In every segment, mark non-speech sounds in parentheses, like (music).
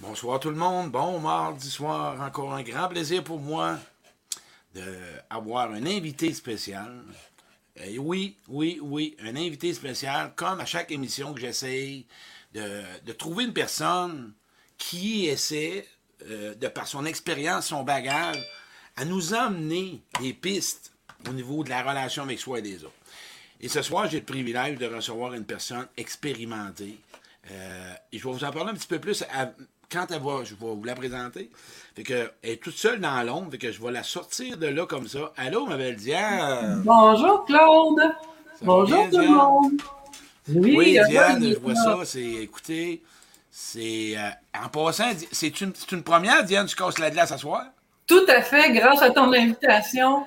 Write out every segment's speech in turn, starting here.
Bonsoir tout le monde. Bon mardi soir, encore un grand plaisir pour moi d'avoir un invité spécial. Oui, oui, oui, un invité spécial, comme à chaque émission que j'essaye de, trouver une personne qui essaie, euh, de par son expérience, son bagage, à nous emmener des pistes au niveau de la relation avec soi et les autres. Et ce soir, j'ai le privilège de recevoir une personne expérimentée. Euh, je vais vous en parler un petit peu plus quand elle va, je vais vous la présenter. Fait que, elle est toute seule dans l'ombre, fait que je vais la sortir de là comme ça. Allô, ma belle Diane! Bonjour, Claude! Bonjour, tout le monde! Oui, Diane, je vois ça. C'est, écoutez, c'est. Euh, en passant, c'est une, une, première, Diane, tu casses la glace à soir? Tout à fait, grâce à ton invitation.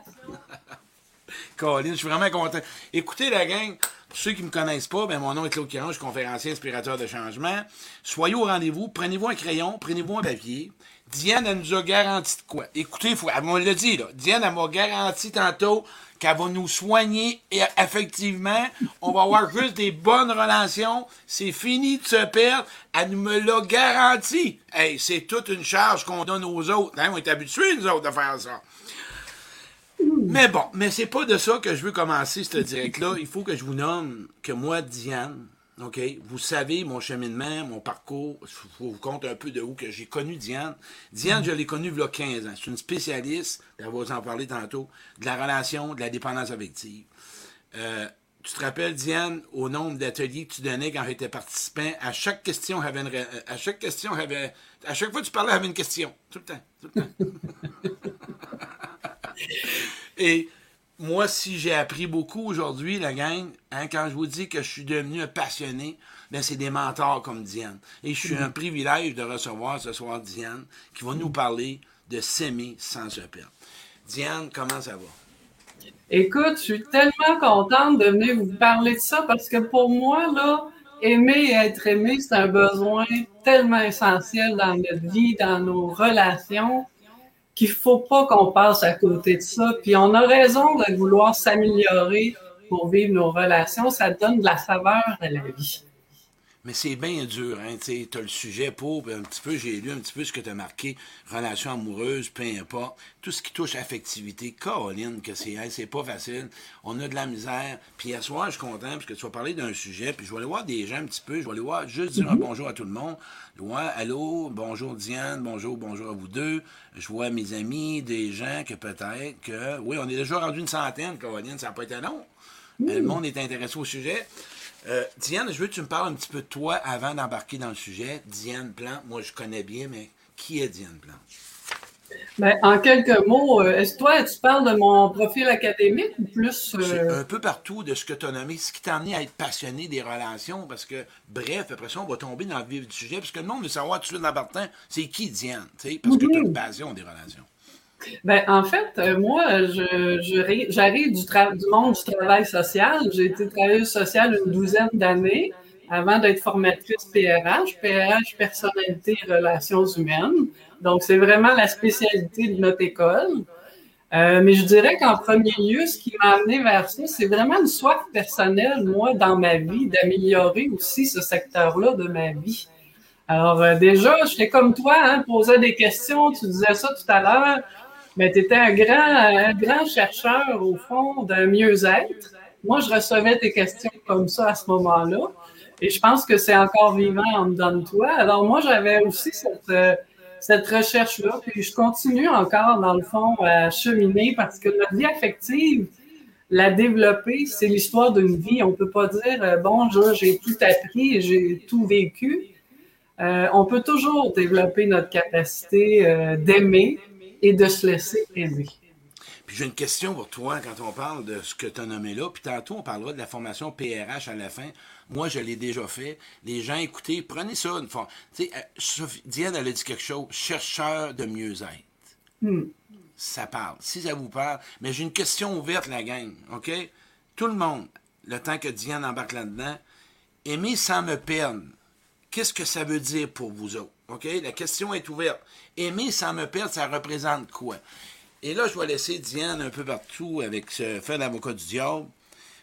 (laughs) Colin, je suis vraiment content. Écoutez, la gang, pour ceux qui ne me connaissent pas, ben, mon nom est Claude Caron, je suis conférencier inspirateur de changement. Soyez au rendez-vous, prenez-vous un crayon, prenez-vous un papier. Diane, elle nous a garanti de quoi? Écoutez, faut, elle m'a dit, là. Diane, elle m'a garanti tantôt qu'elle va nous soigner et effectivement, on va avoir juste des bonnes relations. C'est fini de se perdre. Elle me l'a garanti. Hey, c'est toute une charge qu'on donne aux autres. Hein? On est habitués, nous autres, de faire ça. Mais bon, mais c'est pas de ça que je veux commencer, ce direct-là. Il faut que je vous nomme que moi, Diane, OK, vous savez mon cheminement, mon parcours. Je vous compte un peu de où que j'ai connu Diane. Diane, je l'ai connue il y a 15 ans. C'est une spécialiste, elle va vous en parler tantôt, de la relation, de la dépendance affective. Euh, tu te rappelles, Diane, au nombre d'ateliers que tu donnais quand j'étais participant, à chaque question, une, à chaque question, à chaque fois que tu parlais, avait une question. Tout le temps. Tout le temps. (laughs) Et moi, si j'ai appris beaucoup aujourd'hui, la gang, hein, quand je vous dis que je suis devenu un passionné, ben c'est des mentors comme Diane. Et je suis un privilège de recevoir ce soir Diane, qui va nous parler de s'aimer sans se perdre. Diane, comment ça va? Écoute, je suis tellement contente de venir vous parler de ça parce que pour moi, là, aimer et être aimé, c'est un besoin tellement essentiel dans notre vie, dans nos relations qu'il faut pas qu'on passe à côté de ça. Puis on a raison de vouloir s'améliorer pour vivre nos relations. Ça donne de la saveur à la vie. Mais c'est bien dur, hein, tu as le sujet pour, un petit peu, j'ai lu un petit peu ce que tu as marqué, relation amoureuse, peu importe, tout ce qui touche affectivité, Caroline, que c'est c'est pas facile, on a de la misère, puis à soir, je suis content, parce que tu vas parler d'un sujet, puis je vais aller voir des gens un petit peu, je vais aller voir, juste dire un mhm. bonjour à tout le monde, vois, allô, bonjour Diane, bonjour, bonjour à vous deux, je vois mes amis, des gens que peut-être que, oui, on est déjà rendu une centaine, Caroline, ça n'a pas été long, le monde est intéressé au sujet, euh, Diane, je veux que tu me parles un petit peu de toi avant d'embarquer dans le sujet. Diane Plante, moi je connais bien, mais qui est Diane Plante? Ben, en quelques mots, euh, est-ce que toi, tu parles de mon profil académique ou plus. Euh, un peu partout de ce que tu as nommé, ce qui t'a amené à être passionné des relations, parce que, bref, après ça, on va tomber dans le vif du sujet, parce que le monde veut savoir tout de suite c'est qui Diane, parce que tu as une passion des relations. Ben, en fait, euh, moi, je, j'arrive du, du monde du travail social. J'ai été travailleuse sociale une douzaine d'années avant d'être formatrice PRH, PRH Personnalité et Relations humaines. Donc, c'est vraiment la spécialité de notre école. Euh, mais je dirais qu'en premier lieu, ce qui m'a amené vers ça, c'est vraiment une soif personnelle, moi, dans ma vie, d'améliorer aussi ce secteur-là de ma vie. Alors, euh, déjà, j'étais comme toi, hein, posais des questions, tu disais ça tout à l'heure. Mais tu étais un grand, grand chercheur, au fond, d'un mieux-être. Moi, je recevais tes questions comme ça à ce moment-là. Et je pense que c'est encore vivant en dedans de toi. Alors, moi, j'avais aussi cette, euh, cette recherche-là. Puis je continue encore, dans le fond, à cheminer parce que notre vie affective, la développer, c'est l'histoire d'une vie. On peut pas dire, euh, bon, j'ai tout appris et j'ai tout vécu. Euh, on peut toujours développer notre capacité d'aimer, et de se laisser aimer. Puis j'ai une question pour toi quand on parle de ce que tu as nommé là. Puis tantôt, on parlera de la formation PRH à la fin. Moi, je l'ai déjà fait. Les gens, écoutez, prenez ça une fois. Euh, Diane, elle a dit quelque chose. Chercheur de mieux-être. Hmm. Ça parle. Si ça vous parle. Mais j'ai une question ouverte, la gang. OK? Tout le monde, le temps que Diane embarque là-dedans, aimer sans me perdre. Qu'est-ce que ça veut dire pour vous autres? OK? La question est ouverte. Aimer sans me perdre, ça représente quoi? Et là, je vais laisser Diane un peu partout avec ce fait d'avocat du diable.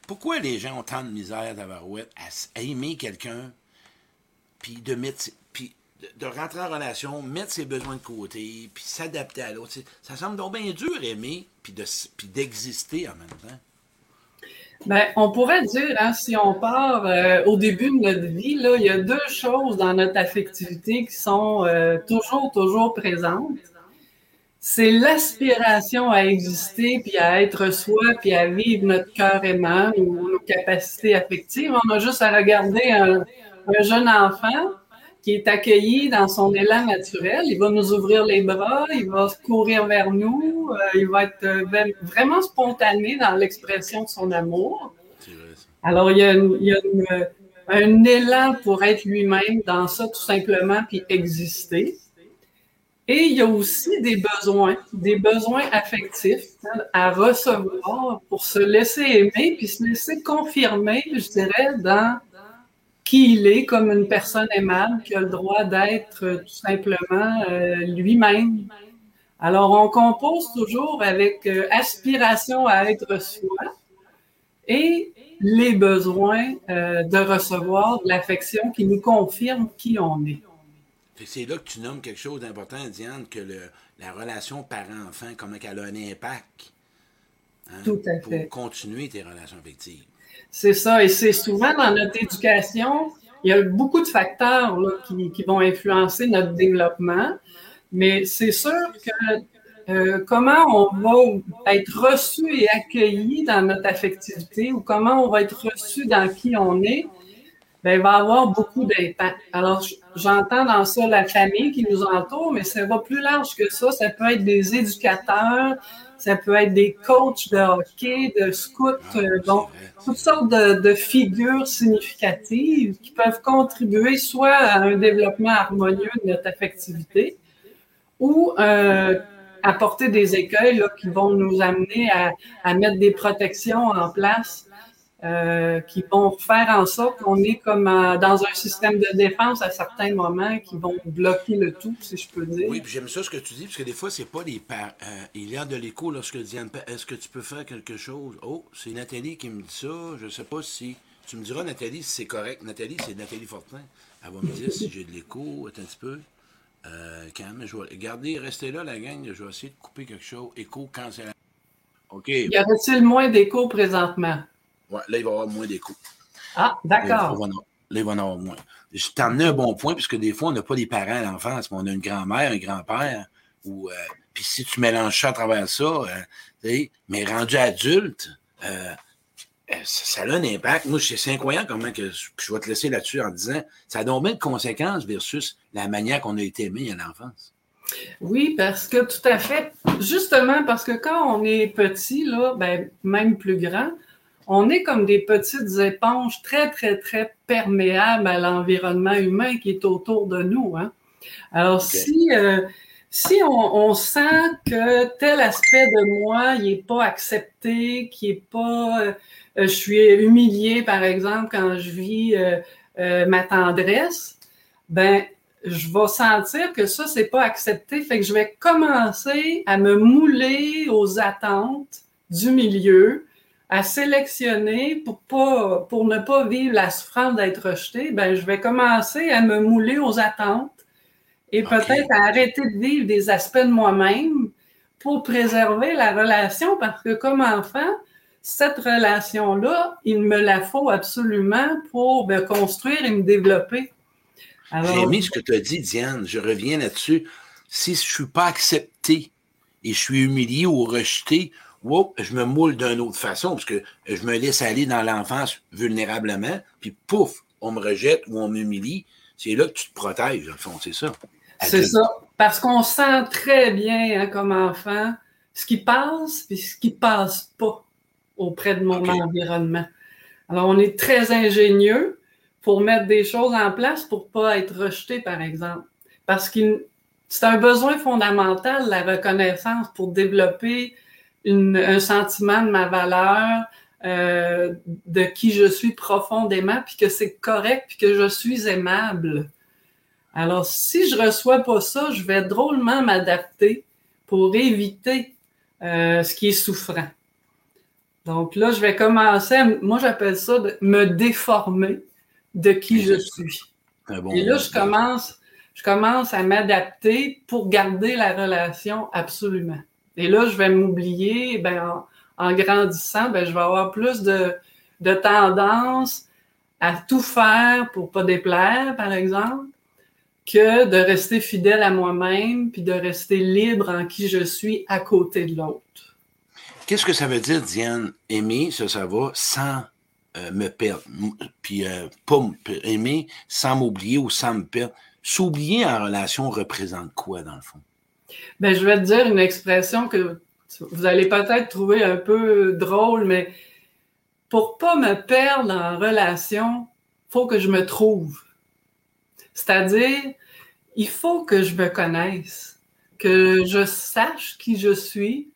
Pourquoi les gens ont tant de misère à, à aimer quelqu'un, puis de mettre, puis de, rentrer en relation, mettre ses besoins de côté, puis s'adapter à l'autre? Ça semble donc bien dur aimer, puis d'exister en même temps. Ben, on pourrait dire, hein, si on part euh, au début de notre vie, là, il y a deux choses dans notre affectivité qui sont euh, toujours, toujours présentes. C'est l'aspiration à exister, puis à être soi, puis à vivre notre cœur aimant ou nos capacités affectives. On a juste à regarder un jeune enfant qui est accueilli dans son élan naturel. Il va nous ouvrir les bras, il va courir vers nous, euh, il va être euh, vraiment spontané dans l'expression de son amour. Alors, il y a, a un élan pour être lui-même dans ça, tout simplement, puis exister. Et il y a aussi des besoins, des besoins affectifs hein, à recevoir pour se laisser aimer, puis se laisser confirmer, je dirais, dans qui il est comme une personne aimable qui a le droit d'être euh, tout simplement euh, lui-même. Alors, on compose toujours avec euh, aspiration à être soi et les besoins de recevoir de l'affection qui nous confirme qui on est. C'est là que tu nommes quelque chose d'important, Diane, que la relation parent-enfant, comment elle a un impact hein, Tout à fait. pour continuer tes relations affectives. C'est ça. Et c'est souvent dans notre éducation, il y a beaucoup de facteurs qui, vont influencer notre développement. Mais c'est sûr que euh, comment on va être reçu et accueilli dans notre affectivité ou comment on va être reçu dans qui on est, il va avoir beaucoup d'impact. Alors, j'entends dans ça la famille qui nous entoure, mais ça va plus large que ça. Ça peut être des éducateurs, ça peut être des coachs de hockey, de scouts, ah, euh, donc toutes sortes de, figures significatives qui peuvent contribuer soit à un développement harmonieux de notre affectivité ou euh, apporter des écueils qui vont nous amener à, à mettre des protections en place euh, qui vont faire en sorte qu'on est comme dans un système de défense à certains moments qui vont bloquer le tout, si je peux dire. Oui, puis j'aime ça ce que tu dis, parce que des fois, c'est pas les parents. Euh, il y a de l'écho lorsque Diane, est-ce que tu peux faire quelque chose? Oh, c'est Nathalie qui me dit ça. Je sais pas si. Tu me diras, Nathalie, si c'est correct. Nathalie, c'est Nathalie Fortin. Elle va me dire si j'ai de l'écho. Attends un petit peu. Euh, quand même, je vais. Gardez, restez là, la gang. Je vais essayer de couper quelque chose. Écho, cancel. OK. Y aurait-il moins d'écho présentement? Ouais, là, il va y avoir moins d'écho. Ah, d'accord. Là, il va y en avoir moins. Je t'ai emmené un bon point, puisque des fois, on n'a pas des parents à l'enfance, mais on a une grand-mère, un grand-père. Ou, euh, puis si tu mélanges ça à travers ça, euh, mais rendu adulte, euh, ça, a un impact. Moi, c'est incroyable comment que je vais te laisser là-dessus en disant ça a donc bien de conséquences versus la manière qu'on a été aimé à l'enfance. Oui, parce que tout à fait. Justement, parce que quand on est petit, là, ben, même plus grand, on est comme des petites éponges très, très, très perméables à l'environnement humain qui est autour de nous. Hein. Alors, si, euh, si on, sent que tel aspect de moi, n'est pas accepté, qui est pas... Euh, je suis humiliée, par exemple, quand je vis euh, ma tendresse, ben je vais sentir que ça, c'est pas accepté. Fait que je vais commencer à me mouler aux attentes du milieu à sélectionner pour pas pour ne pas vivre la souffrance d'être rejeté, ben je vais commencer à me mouler aux attentes et peut-être à arrêter de vivre des aspects de moi-même pour préserver la relation parce que comme enfant, cette relation-là, il me la faut absolument pour me construire et me développer. J'ai aimé ce que tu as dit, Diane. Je reviens là-dessus. Si je suis pas accepté et je suis humilié ou rejeté, je me moule d'une autre façon, parce que je me laisse aller dans l'enfance vulnérablement, puis pouf, on me rejette ou on m'humilie. C'est là que tu te protèges, en fond, c'est ça. C'est ça. Parce qu'on sent très bien, hein, comme enfant, ce qui passe et ce qui passe pas auprès de mon environnement. Alors, on est très ingénieux pour mettre des choses en place pour pas être rejeté, par exemple. Parce que c'est un besoin fondamental, la reconnaissance, pour développer un sentiment de ma valeur, euh, de qui je suis profondément, puis que c'est correct, puis que je suis aimable. Alors, si je reçois pas ça, je vais drôlement m'adapter pour éviter euh, ce qui est souffrant. Donc là, je vais commencer, moi j'appelle ça de me déformer de qui je suis. Et là, je commence, je commence à m'adapter pour garder la relation absolument. Et là, je vais m'oublier, ben, en, grandissant, ben, je vais avoir plus de, de tendance à tout faire pour pas déplaire, par exemple, que de rester fidèle à moi-même, puis de rester libre en qui je suis à côté de l'autre. Qu'est-ce que ça veut dire, Diane, aimer, ça, ça va, sans euh, me perdre, puis euh, pas aimer sans m'oublier ou sans me perdre. S'oublier en relation représente quoi, dans le fond? Ben, je vais te dire une expression que vous allez peut-être trouver un peu drôle, mais pour pas me perdre en relation, faut que je me trouve. C'est-à-dire, il faut que je me connaisse, que je sache qui je suis,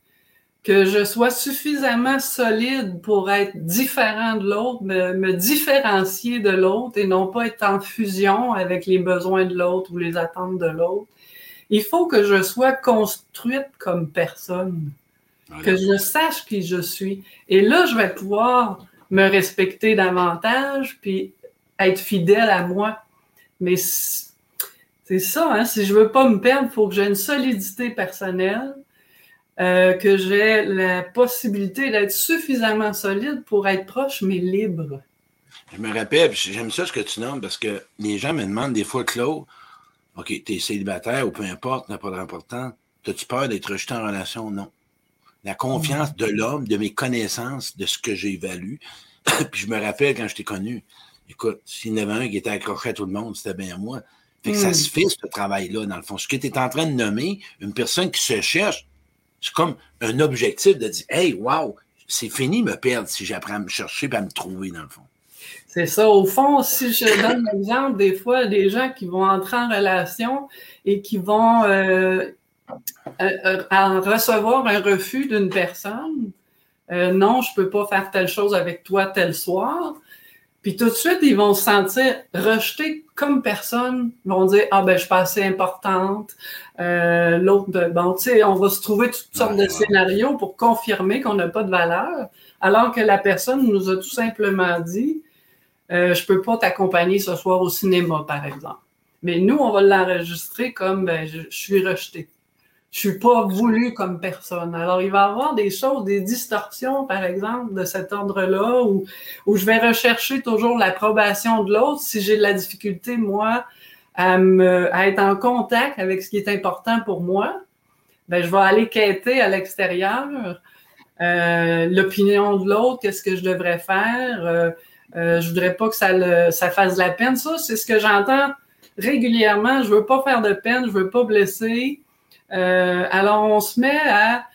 que je sois suffisamment solide pour être différent de l'autre, me, différencier de l'autre et non pas être en fusion avec les besoins de l'autre ou les attentes de l'autre. Il faut que je sois construite comme personne, que je sache qui je suis. Et là, je vais pouvoir me respecter davantage puis être fidèle à moi. Mais c'est ça, hein? si je veux pas me perdre, il faut que j'ai une solidité personnelle, euh, que j'ai la possibilité d'être suffisamment solide pour être proche, mais libre. Je me rappelle, j'aime ça ce que tu nommes, parce que les gens me demandent des fois, Claude, OK, tu es célibataire ou peu importe, n'a pas d'importance, as-tu peur d'être rejeté en relation? Non. La confiance de l'homme, de mes connaissances, de ce que j'ai évalué. (coughs) puis je me rappelle quand je t'ai connu, écoute, s'il y en avait un qui était accroché à tout le monde, c'était bien moi. Fait que ça hmm. se fait, ce travail-là, dans le fond. Ce que tu es en train de nommer, une personne qui se cherche, c'est comme un objectif de dire Hey, wow, c'est fini me perdre si j'apprends à me chercher et à me trouver, dans le fond. C'est ça. Au fond, si je donne (laughs) l'exemple, des fois, des gens qui vont entrer en relation et qui vont euh, euh, euh, recevoir un refus d'une personne, non, je peux pas faire telle chose avec toi tel soir. Puis tout de suite, ils vont se sentir rejetés comme personne. Ils vont dire Ah ben je suis pas assez importante. Euh, L'autre, bon, tu sais, on va se trouver toutes sortes de scénarios pour confirmer qu'on n'a pas de valeur, alors que la personne nous a tout simplement dit euh, Je peux pas t'accompagner ce soir au cinéma, par exemple. Mais nous, on va l'enregistrer comme ben, je, suis rejeté je suis pas voulu comme personne. Alors, il va y avoir des choses, des distorsions, par exemple, de cet ordre-là, où, où je vais rechercher toujours l'approbation de l'autre si j'ai de la difficulté, moi, à, me, à être en contact avec ce qui est important pour moi. Ben, je vais aller quêter à l'extérieur euh, l'opinion de l'autre, qu'est-ce que je devrais faire. Euh, euh, je voudrais pas que ça, le, ça fasse de la peine. Ça, c'est ce que j'entends régulièrement. Je veux pas faire de peine, je veux pas blesser. Euh, alors, on se met à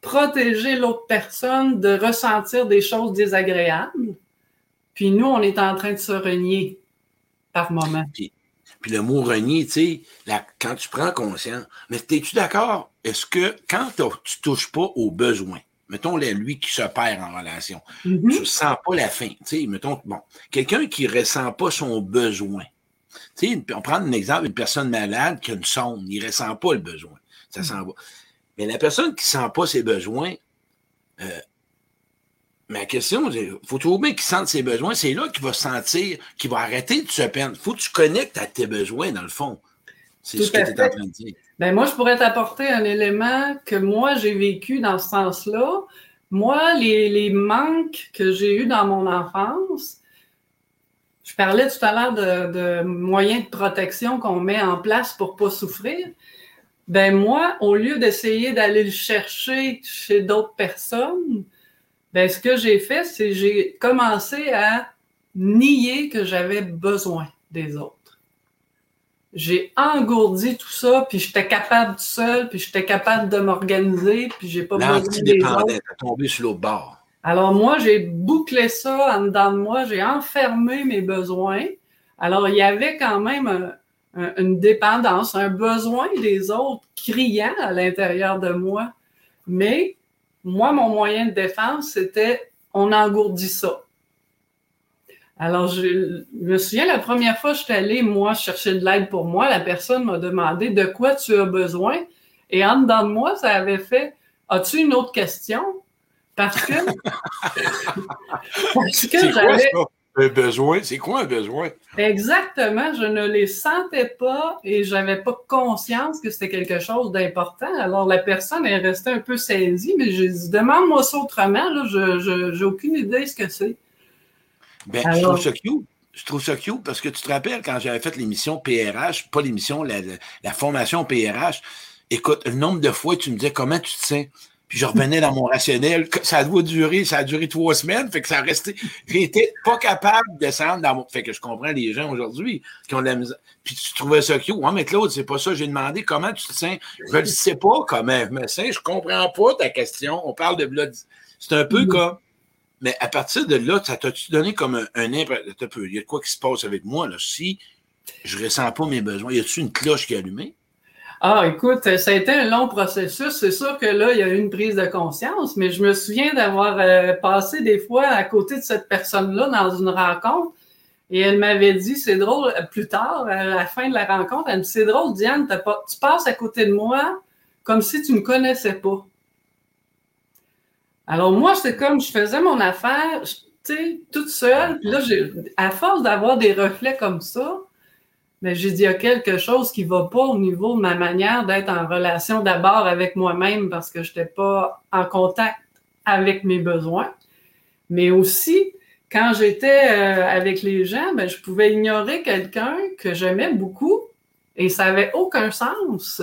protéger l'autre personne de ressentir des choses désagréables. Puis nous, on est en train de se renier par moment. Puis, le mot renier, tu sais, quand tu prends conscience, mais es-tu d'accord? Est-ce que quand tu touches pas aux besoins, mettons lui qui se perd en relation, mm -hmm. tu sens pas la fin, mettons, bon, quelqu'un qui ressent pas son besoin, on prend un exemple, une personne malade qui a une sonde, il ressent pas le besoin ça s'en va. Mais la personne qui ne sent pas ses besoins, euh, ma question, il faut trouver qu'il sente ses besoins. C'est là qu'il va sentir, qu'il va arrêter de se peindre. Il faut que tu connectes à tes besoins, dans le fond. C'est ce que tu es en train de dire. Ben moi, je pourrais t'apporter un élément que moi, j'ai vécu dans ce sens-là. Moi, les, les, manques que j'ai eus dans mon enfance, je parlais tout à l'heure de, moyens de protection qu'on met en place pour ne pas souffrir. Ben moi, au lieu d'essayer d'aller le chercher chez d'autres personnes, ben ce que j'ai fait, c'est j'ai commencé à nier que j'avais besoin des autres. J'ai engourdi tout ça, puis j'étais capable tout seul, puis j'étais capable de m'organiser, puis j'ai pas besoin des autres. tombé sur l'autre bord. Alors moi, j'ai bouclé ça en dedans de moi, j'ai enfermé mes besoins. Alors il y avait quand même un, une dépendance, un besoin des autres criant à l'intérieur de moi. Mais moi, mon moyen de défense, c'était on engourdit ça. Alors, je, me souviens, la première fois que je suis allée, moi, chercher de l'aide pour moi, la personne m'a demandé de quoi tu as besoin. Et en dedans de moi, ça avait fait As-tu une autre question? Parce que, (laughs) parce que j'avais Un besoin, c'est quoi un besoin? Exactement, je ne les sentais pas et j'avais pas conscience que c'était quelque chose d'important. Alors la personne est restée un peu saisie, mais j'ai dit demande-moi ça autrement, là, je n'ai aucune idée de ce que c'est. Ben, je trouve ça cute. Je trouve ça cute parce que tu te rappelles quand j'avais fait l'émission PRH, pas l'émission, la, la, formation PRH, écoute, le nombre de fois tu me disais comment tu te sens? Puis je revenais dans mon rationnel. Ça a durer, ça a duré trois semaines. Fait que ça a resté. J'étais pas capable de descendre dans mon. Fait que je comprends les gens aujourd'hui qui ont de la misère. Puis tu trouvais ça cute. Ouais, mais Claude, c'est pas ça. J'ai demandé comment tu te sens. Je ne sais pas comment je me sens. Je comprends pas ta question. On parle de blood. C'est un peu comme. Mais à partir de là, ça t'a-tu donné comme un, un Il y a quoi qui se passe avec moi, là? Si je ressens pas mes besoins, y a-tu une cloche qui est allumée? Ah, écoute, ça a été un long processus. C'est sûr que là, il y a eu une prise de conscience, mais je me souviens d'avoir euh, passé des fois à côté de cette personne-là dans une rencontre. Et elle m'avait dit, c'est drôle, plus tard, à la fin de la rencontre, elle me dit, c'est drôle, Diane, pas, tu passes à côté de moi comme si tu ne me connaissais pas. Alors moi, c'est comme, je faisais mon affaire, tu sais, toute seule. Puis là, à force d'avoir des reflets comme ça, mais j'ai dit, il y a quelque chose qui va pas au niveau de ma manière d'être en relation d'abord avec moi-même parce que je n'étais pas en contact avec mes besoins. Mais aussi, quand j'étais euh, avec les gens, ben, je pouvais ignorer quelqu'un que j'aimais beaucoup et ça n'avait aucun sens.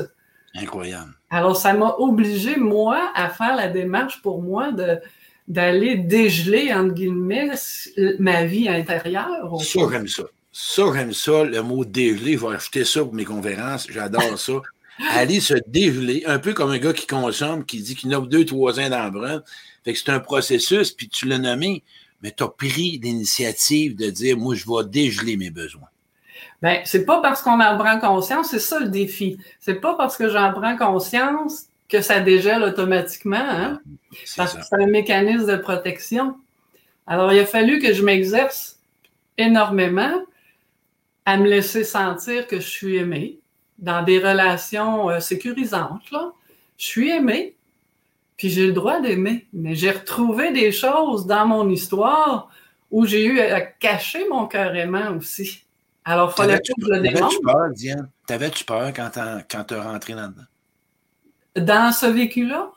Incroyable. Alors, ça m'a obligé, moi, à faire la démarche pour moi de d'aller dégeler, entre guillemets, ma vie intérieure. Ça, j'aime ça. Ça, j'aime ça, le mot dégeler. Je vais acheter ça pour mes conférences. J'adore ça. (laughs) Aller se dégeler, un peu comme un gars qui consomme, qui dit qu'il a deux, trois ans d'embrun. Fait que c'est un processus, puis tu l'as nommé, mais tu as pris l'initiative de dire, moi, je vais dégeler mes besoins. Ben, c'est pas parce qu'on en prend conscience, c'est ça le défi. C'est pas parce que j'en prends conscience que ça dégèle automatiquement, hein? Parce que c'est un mécanisme de protection. Alors, il a fallu que je m'exerce énormément à me laisser sentir que je suis aimée dans des relations euh, sécurisantes. Là. Je suis aimée, puis j'ai le droit d'aimer. Mais j'ai retrouvé des choses dans mon histoire où j'ai eu à cacher mon cœur aimant aussi. Alors, il fallait que je le démontre. T'avais-tu peur, Diane? T'avais-tu peur quand tu es rentré là-dedans? Dans ce vécu-là?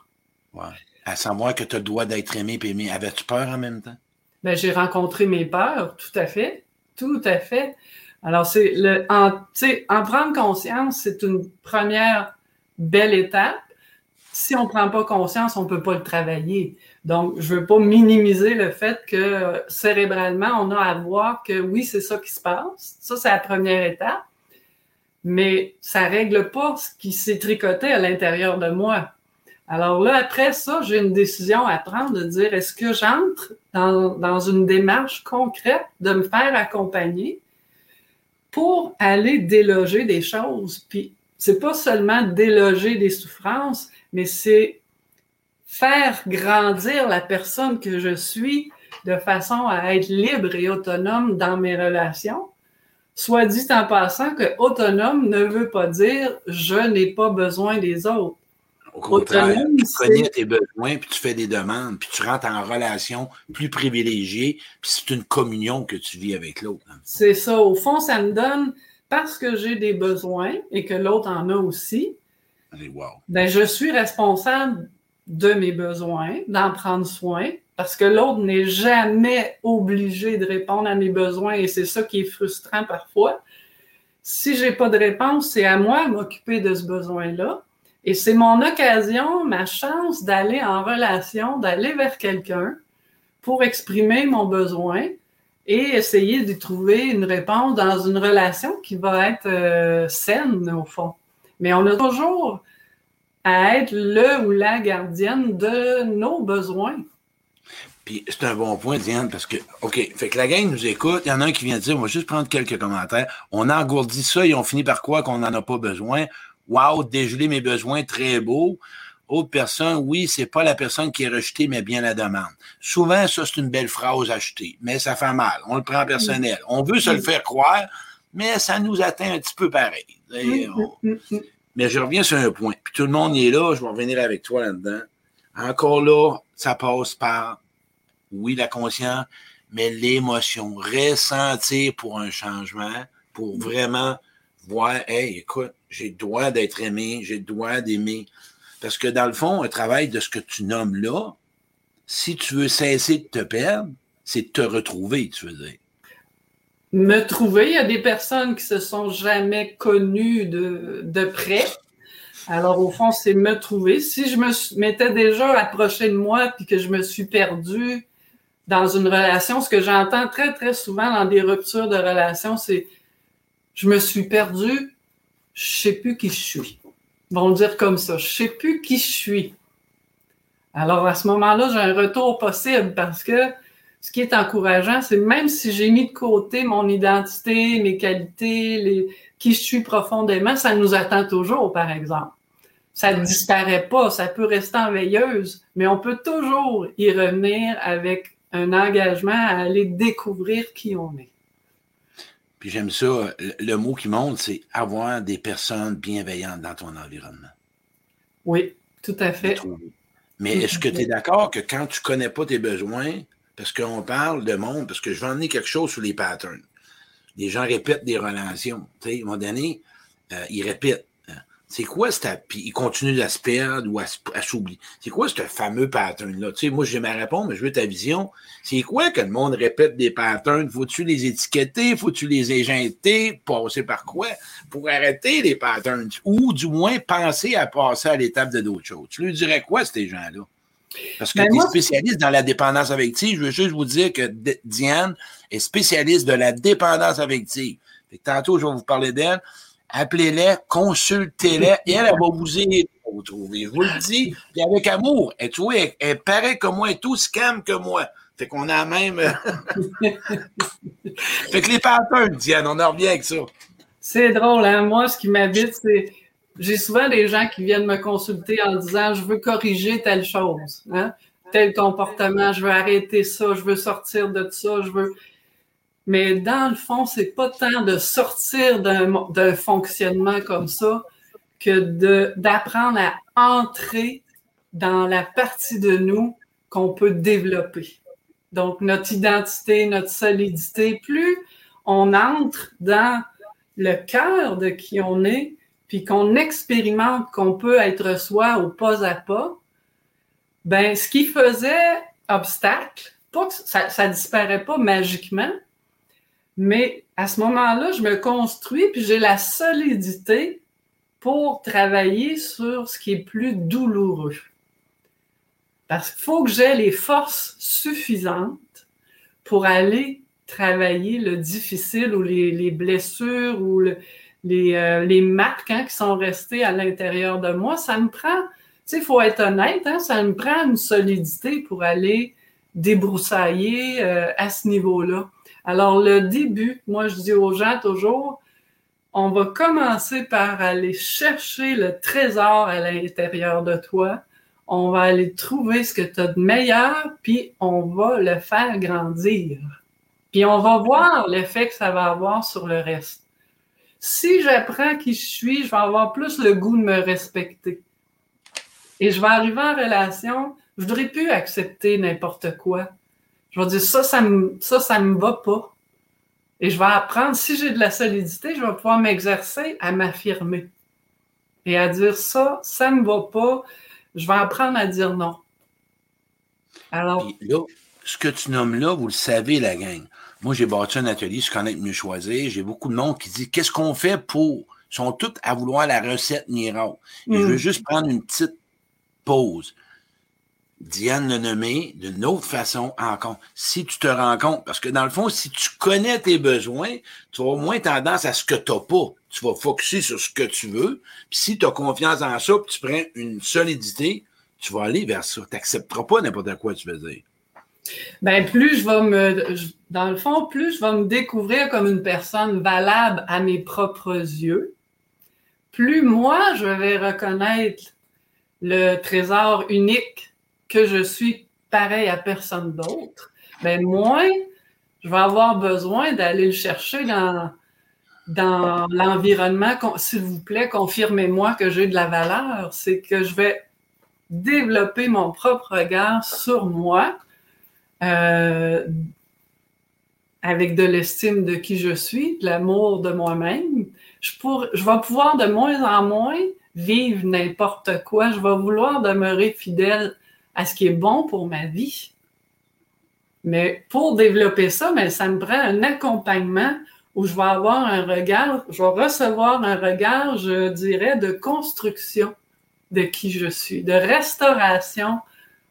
Oui. À savoir que tu as le droit d'être aimé et aimé. Avais-tu peur en même temps? Ben, j'ai rencontré mes peurs, tout à fait. Tout à fait. Alors, c'est le, en, en prendre conscience, c'est une première belle étape. Si on ne prend pas conscience, on ne peut pas le travailler. Donc, je ne veux pas minimiser le fait que cérébralement, on a à voir que oui, c'est ça qui se passe. Ça, c'est la première étape. Mais ça ne règle pas ce qui s'est tricoté à l'intérieur de moi. Alors là, après ça, j'ai une décision à prendre de dire est-ce que j'entre dans, dans une démarche concrète de me faire accompagner pour aller déloger des choses? Puis c'est pas seulement déloger des souffrances, mais c'est faire grandir la personne que je suis de façon à être libre et autonome dans mes relations. Soit dit en passant que autonome ne veut pas dire je n'ai pas besoin des autres. Au contraire, tu connais tes besoins, puis tu fais des demandes, puis tu rentres en relation plus privilégiée, puis c'est une communion que tu vis avec l'autre. Hein. C'est ça. Au fond, ça me donne, parce que j'ai des besoins et que l'autre en a aussi, ben, je suis responsable de mes besoins, d'en prendre soin, parce que l'autre n'est jamais obligé de répondre à mes besoins et c'est ça qui est frustrant parfois. Si j'ai pas de réponse, c'est à moi de m'occuper de ce besoin-là. Et c'est mon occasion, ma chance d'aller en relation, d'aller vers quelqu'un pour exprimer mon besoin et essayer de trouver une réponse dans une relation qui va être euh, saine au fond. Mais on a toujours à être le ou la gardienne de nos besoins. Puis c'est un bon point, Diane, parce que, OK, fait que la gang nous écoute, il y en a un qui vient de dire, on va juste prendre quelques commentaires. On a engourdi ça, ils ont fini par quoi qu'on n'en a pas besoin. Wow, dégeler mes besoins, très beau. Autre personne, oui, c'est pas la personne qui est rejetée, mais bien la demande. Souvent, ça, c'est une belle phrase achetée, mais ça fait mal. On le prend personnel. On veut se le faire croire, mais ça nous atteint un petit peu pareil. Mais je reviens sur un point. Puis tout le monde y est là, je vais revenir avec toi là-dedans. Encore là, ça passe par, oui, la conscience, mais l'émotion, ressentir pour un changement, pour vraiment voir, hey, écoute, j'ai le droit d'être aimé, j'ai le droit d'aimer. Parce que dans le fond, un travail de ce que tu nommes là, si tu veux cesser de te perdre, c'est de te retrouver, tu veux dire. Me trouver, il y a des personnes qui se sont jamais connues de, de près. Alors, au fond, c'est me trouver. Si je m'étais déjà approché de moi puis que je me suis perdue dans une relation, ce que j'entends très, très souvent dans des ruptures de relation, c'est je me suis perdue, je sais plus qui je suis. Ils vont dire comme ça, je sais plus qui je suis. Alors, à ce moment-là, j'ai un retour possible parce que ce qui est encourageant, c'est même si j'ai mis de côté mon identité, mes qualités, les, qui je suis profondément, ça nous attend toujours, par exemple. Ça ne disparaît pas, ça peut rester en veilleuse, mais on peut toujours y revenir avec un engagement à aller découvrir qui on est. Puis j'aime ça, le mot qui monte, c'est avoir des personnes bienveillantes dans ton environnement. Oui, tout à fait. Mais est-ce que tu es d'accord que quand tu connais pas tes besoins, parce qu'on parle de monde, parce que je vais emmener quelque chose sur les patterns. Les gens répètent des relations. À un moment donné, euh, ils répètent. C'est quoi cette. Puis ils continuent à se perdre ou à, s'oublier. C'est quoi ce fameux pattern-là? Tu sais, moi, j'ai ma réponse, mais je veux ta vision. C'est quoi que le monde répète des patterns? Faut-tu les étiqueter? Faut-tu les égenter? Passer par quoi? Pour arrêter les patterns? Ou du moins penser à passer à l'étape de d'autres choses. Tu lui dirais quoi, ces gens-là? Parce que ben tu es spécialiste dans la dépendance affective. Je veux juste vous dire que Diane est spécialiste de la dépendance affective. tantôt, je vais vous parler d'elle appelez-les, consultez-les, et elle, elle va vous aider à vous trouver. Je vous le dis, puis avec amour. Et tu vois, elle, est pareille que moi, et tout scam que moi. Fait qu'on a même. (laughs) fait que les patterns, Diane, on en revient avec ça. C'est drôle, hein? Moi, ce qui m'habite, c'est. J'ai souvent des gens qui viennent me consulter en disant je veux corriger telle chose, hein? tel comportement, je veux arrêter ça, je veux sortir de ça, je veux. Mais dans le fond, c'est pas tant de sortir d'un fonctionnement comme ça que d'apprendre à entrer dans la partie de nous qu'on peut développer. Donc, notre identité, notre solidité, plus on entre dans le cœur de qui on est, puis qu'on expérimente qu'on peut être soi au pas à pas, ben, ce qui faisait obstacle, pas que ça, ça disparaît pas magiquement, mais à ce moment-là, je me construis puis j'ai la solidité pour travailler sur ce qui est plus douloureux. Parce qu'il faut que j'ai les forces suffisantes pour aller travailler le difficile ou les, blessures ou les, euh, marques hein, qui sont restées à l'intérieur de moi. Ça me prend, tu sais, faut être honnête, hein, ça me prend une solidité pour aller débroussailler euh, à ce niveau-là. Alors, le début, moi, je dis aux gens toujours, on va commencer par aller chercher le trésor à l'intérieur de toi. On va aller trouver ce que tu as de meilleur, puis on va le faire grandir. Puis on va voir l'effet que ça va avoir sur le reste. Si j'apprends qui je suis, je vais avoir plus le goût de me respecter. Et je vais arriver en relation, je voudrais plus accepter n'importe quoi. Je vais dire ça, ça me, ça, me va pas. Et je vais apprendre, si j'ai de la solidité, je vais pouvoir m'exercer à m'affirmer. Et à dire ça, ça me va pas. Je vais apprendre à dire non. Alors. là, ce que tu nommes là, vous le savez, la gang. Moi, j'ai bâti un atelier je connais Mieux Choisir. J'ai beaucoup de monde qui dit qu'est-ce qu'on fait pour. Ils sont tous à vouloir la recette miracle. Et je veux mm. juste prendre une petite pause. Diane le nommer d'une autre façon encore. Si tu te rends compte, parce que dans le fond, si tu connais tes besoins, tu vas moins tendance à ce que tu n'as pas. Tu vas focuser sur ce que tu veux. Puis si tu as confiance en ça, puis tu prends une solidité, tu vas aller vers ça. Tu n'accepteras pas n'importe quoi tu veux dire. Ben, plus je vais me, dans le fond, plus je vais me découvrir comme une personne valable à mes propres yeux, plus moi, je vais reconnaître le trésor unique que je suis pareil à personne d'autre, ben moins je vais avoir besoin d'aller le chercher dans, dans l'environnement. S'il vous plaît, confirmez-moi que j'ai de la valeur. C'est que je vais développer mon propre regard sur moi, euh, avec de l'estime de qui je suis, de l'amour de moi-même, je, je vais pouvoir de moins en moins vivre n'importe quoi. Je vais vouloir demeurer fidèle à ce qui est bon pour ma vie. Mais pour développer ça, mais ça me prend un accompagnement où je vais avoir un regard, je vais recevoir un regard, je dirais, de construction de qui je suis, de restauration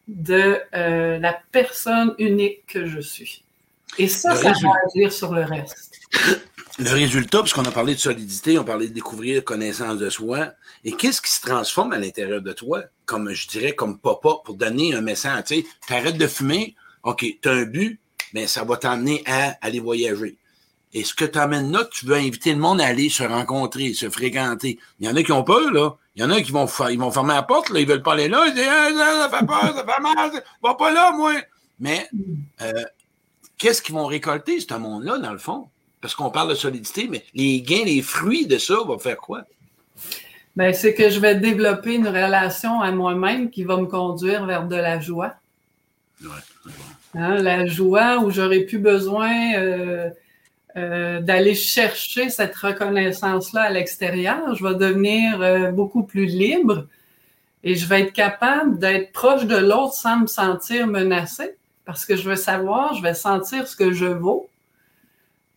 de euh, la personne unique que je suis. Et ça, ça va agir sur le reste. Le résultat, parce qu'on a parlé de solidité, on a parlé de découvrir connaissance de soi, et qu'est-ce qui se transforme à l'intérieur de toi, comme je dirais, comme papa, pour donner un message, tu sais, t'arrêtes de fumer, OK, tu as un but, mais ça va t'amener à aller voyager. Et ce que tu amènes là, tu veux inviter le monde à aller se rencontrer, se fréquenter. Il y en a qui ont peur, là. Il y en a qui vont, ils vont fermer la porte, là, ils veulent pas aller là. Ils disent, ah, ça fait peur, ça fait mal, va pas là, moi. Mais euh, qu'est-ce qu'ils vont récolter, ce monde-là, dans le fond? Parce qu'on parle de solidité, mais les gains, les fruits de ça vont faire quoi? Bien, c'est que je vais développer une relation à moi-même qui va me conduire vers de la joie. Ouais, hein, la joie où j'aurais plus besoin euh, euh, d'aller chercher cette reconnaissance-là à l'extérieur. Je vais devenir euh, beaucoup plus libre et je vais être capable d'être proche de l'autre sans me sentir menacé parce que je vais savoir, je vais sentir ce que je vaux.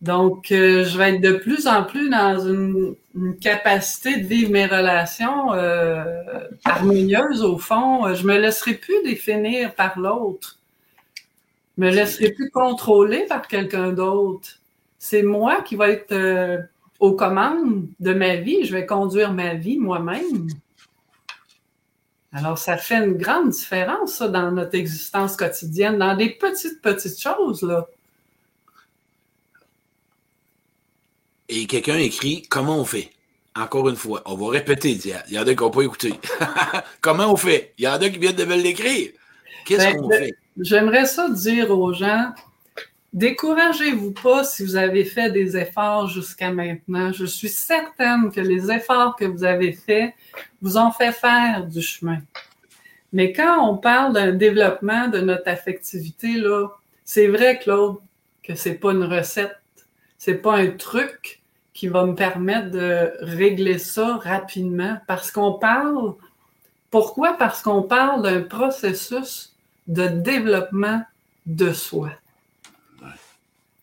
Donc, euh, je vais être de plus en plus dans une, capacité de vivre mes relations harmonieuses au fond. Je me laisserai plus définir par l'autre. Je me laisserai plus contrôler par quelqu'un d'autre c'est moi qui vais être euh, aux commandes de ma vie. Je vais conduire ma vie moi-même. Alors, ça fait une grande différence, ça, dans notre existence quotidienne, dans des petites, petites choses, là. Et quelqu'un écrit Comment on fait Encore une fois, on va répéter. Il y en a qui n'ont pas écouté. (laughs) Comment on fait? Il y en a qui viennent de me l'écrire. Qu'est-ce ben, qu'on fait? J'aimerais ça dire aux gens Découragez-vous pas si vous avez fait des efforts jusqu'à maintenant. Je suis certaine que les efforts que vous avez faits vous ont fait faire du chemin. Mais quand on parle d'un développement de notre affectivité, là, c'est vrai, Claude, que c'est pas une recette. C'est pas un truc qui va me permettre de régler ça rapidement parce qu'on parle. Pourquoi? Parce qu'on parle d'un processus de développement de soi.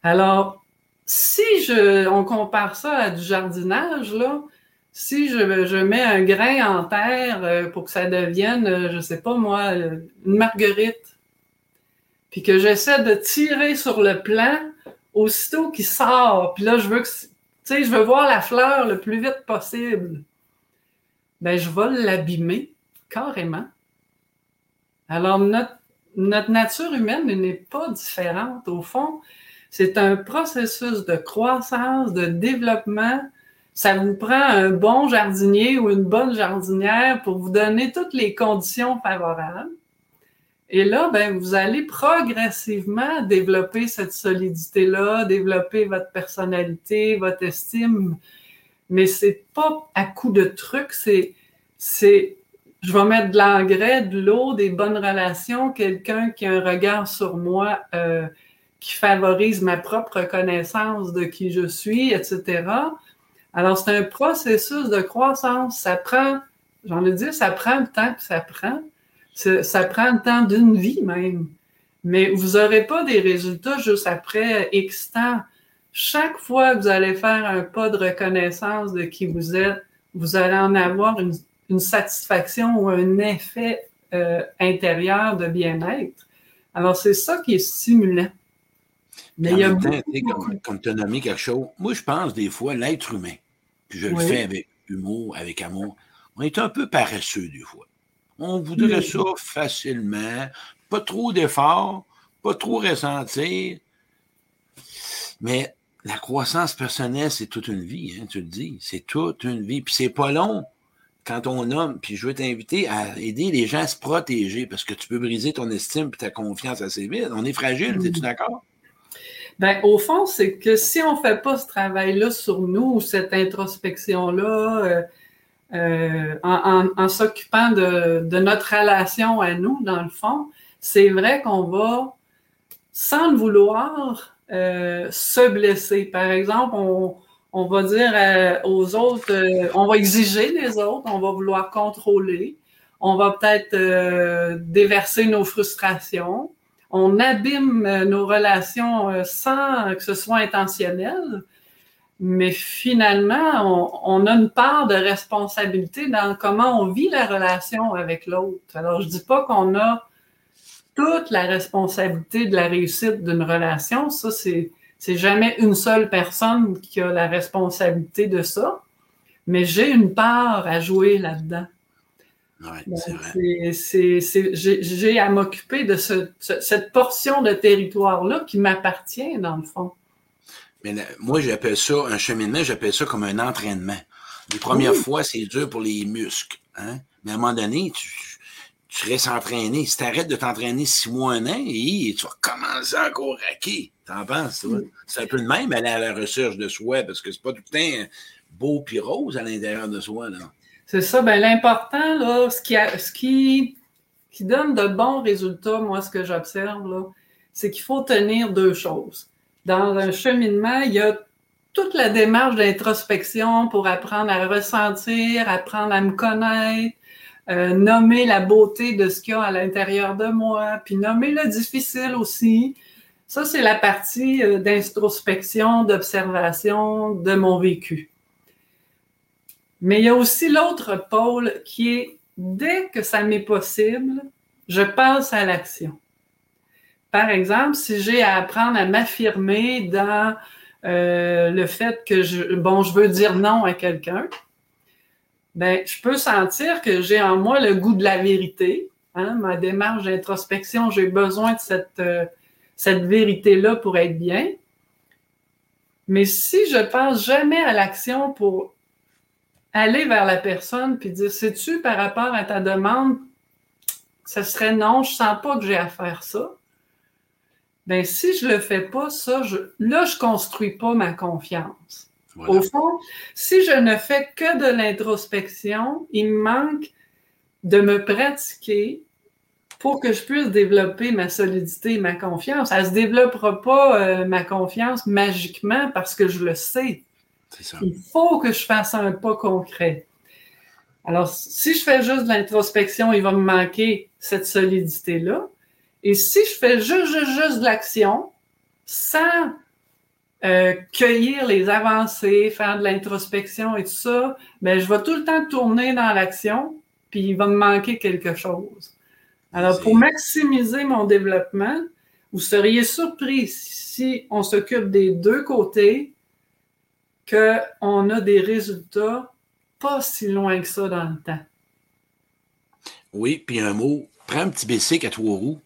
Alors, si je, on compare ça à du jardinage, là, si je, je mets un grain en terre euh, pour que ça devienne, euh, je sais pas moi, euh, une marguerite, puis que j'essaie de tirer sur le plant aussitôt qu'il sort, puis là, je veux que, je veux voir la fleur le plus vite possible, ben, je vais l'abîmer carrément. Alors, notre, notre nature humaine n'est pas différente. Au fond, c'est un processus de croissance, de développement. Ça vous prend un bon jardinier ou une bonne jardinière pour vous donner toutes les conditions favorables. Et là, ben, vous allez progressivement développer cette solidité-là, développer votre personnalité, votre estime. Mais c'est pas à coup de trucs, c'est, je vais mettre de l'engrais, de l'eau, des bonnes relations, quelqu'un qui a un regard sur moi euh, qui favorise ma propre connaissance de qui je suis, etc. Alors, c'est un processus de croissance. Ça prend, j'en ai dit, ça prend le temps que ça prend. Ça prend le temps d'une vie même. Mais vous n'aurez pas des résultats juste après X temps. Chaque fois que vous allez faire un pas de reconnaissance de qui vous êtes, vous allez en avoir une, satisfaction ou un effet euh, intérieur de bien-être. Alors, c'est ça qui est stimulant. Mais il y a comme, comme tu as nommé quelque chose, moi, je pense des fois, l'être humain, puis je le fais avec humour, avec amour, on est un peu paresseux des fois. On voudrait ça facilement, pas trop d'efforts, pas trop ressentir. Mais la croissance personnelle, c'est toute une vie, hein, tu le dis. C'est toute une vie. Puis c'est pas long quand on nomme. Puis je veux t'inviter à aider les gens à se protéger parce que tu peux briser ton estime et ta confiance assez vite. On est fragile, es-tu mm. d'accord? Ben, au fond, c'est que si on ne fait pas ce travail-là sur nous, cette introspection-là, euh, euh, en, s'occupant de, notre relation à nous, dans le fond, c'est vrai qu'on va, sans le vouloir, euh, se blesser. Par exemple, on, on va dire euh, aux autres, euh, on va exiger des autres, on va vouloir contrôler, on va peut-être déverser nos frustrations, on abîme nos relations sans que ce soit intentionnel. Mais finalement, on, a une part de responsabilité dans comment on vit la relation avec l'autre. Alors, je dis pas qu'on a toute la responsabilité de la réussite d'une relation. Ça, c'est, c'est jamais une seule personne qui a la responsabilité de ça. Mais j'ai une part à jouer là-dedans. Ouais, j'ai, à m'occuper de ce, cette portion de territoire-là qui m'appartient, dans le fond. Mais moi, j'appelle ça un cheminement, j'appelle ça comme un entraînement. Les premières fois, c'est dur pour les muscles. Hein? Mais à un moment donné, tu, tu restes entraîné. Si tu arrêtes de t'entraîner six mois, un an, et tu vas commencer à encore raquer. T'en penses, toi? Mm. C'est un peu le même aller à la recherche de soi, parce que c'est pas tout le temps beau puis rose à l'intérieur de soi. Là. C'est ça. Ben, l'important, là, ce qui, ce qui, qui donne de bons résultats, moi, ce que j'observe, là, c'est qu'il faut tenir deux choses. Dans un cheminement, il y a toute la démarche d'introspection pour apprendre à ressentir, apprendre à me connaître, euh, nommer la beauté de ce qu'il y a à l'intérieur de moi, puis nommer le difficile aussi. Ça, c'est la partie euh, d'introspection, d'observation de mon vécu. Mais il y a aussi l'autre pôle qui est, dès que ça m'est possible, je passe à l'action. Par exemple, si j'ai à apprendre à m'affirmer dans euh, le fait que je, bon, je veux dire non à quelqu'un, ben, je peux sentir que j'ai en moi le goût de la vérité. Hein? Ma démarche d'introspection, j'ai besoin de cette, euh, cette vérité-là pour être bien. Mais si je passe jamais à l'action pour aller vers la personne puis dire, sais-tu, par rapport à ta demande, ce serait non, je sens pas que j'ai à faire ça. Ben, si je le fais pas, ça, je, là, je construis pas ma confiance. Au fond, si je ne fais que de l'introspection, il me manque de me pratiquer pour que je puisse développer ma solidité et ma confiance. Elle ne se développera pas, euh, ma confiance, magiquement parce que je le sais. Il faut que je fasse un pas concret. Alors, si je fais juste de l'introspection, il va me manquer cette solidité-là. Et si je fais juste, juste, juste de l'action, sans euh, cueillir les avancées, faire de l'introspection et tout ça, mais je vais tout le temps tourner dans l'action, puis il va me manquer quelque chose. Alors, pour maximiser mon développement, vous seriez surpris si on s'occupe des deux côtés, qu'on a des résultats pas si loin que ça dans le temps. Oui, puis un mot, prends un petit bicycle à trois roues,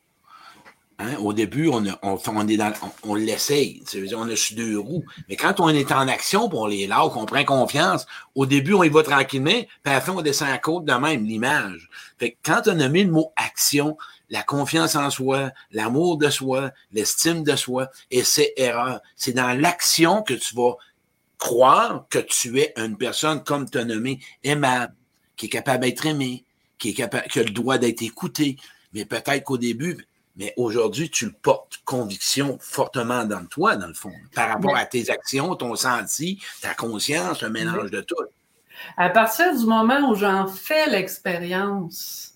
Hein? Au début, on, on, on est dans, on, l'essaye. On a sur deux roues. Mais quand on est en action, pour les lâche, qu'on prend confiance, au début, on y va tranquillement, puis à la fin, on descend à côte de même, l'image. Fait quand on a mis le mot action, la confiance en soi, l'amour de soi, l'estime de soi, et c'est erreur. C'est dans l'action que tu vas croire que tu es une personne, comme tu as nommé, aimable, qui est capable d'être aimé, qui est capable, qui a le droit d'être écouté. Mais peut-être qu'au début, mais aujourd'hui, tu le portes conviction fortement dans toi, dans le fond, par rapport à tes actions, ton senti, ta conscience, un mélange de tout. À partir du moment où j'en fais l'expérience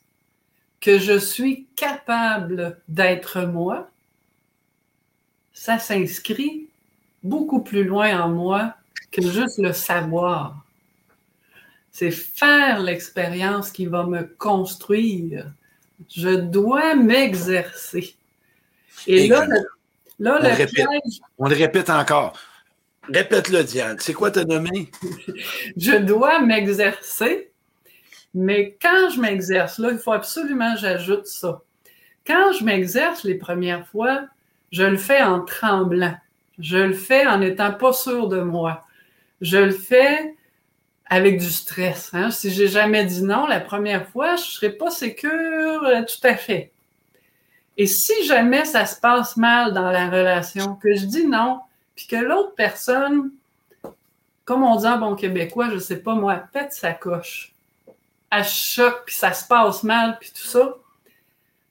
que je suis capable d'être moi, ça s'inscrit beaucoup plus loin en moi que juste le savoir. C'est faire l'expérience qui va me construire je dois m'exercer. Et, là, le, là, on le répète, On le répète encore. Répète-le, Diane. C'est quoi ta nommé? (laughs) je dois m'exercer, mais quand je m'exerce, là, il faut absolument que j'ajoute ça. Quand je m'exerce les premières fois, je le fais en tremblant. Je le fais en n'étant pas sûr de moi. Je le fais avec du stress. Hein? Si j'ai jamais dit non la première fois, je serais pas sécure euh, tout à fait. Et si jamais ça se passe mal dans la relation, que je dis non, puis que l'autre personne, comme on dit en bon québécois, je sais pas moi, pète sa coche, elle choque, puis ça se passe mal, puis tout ça,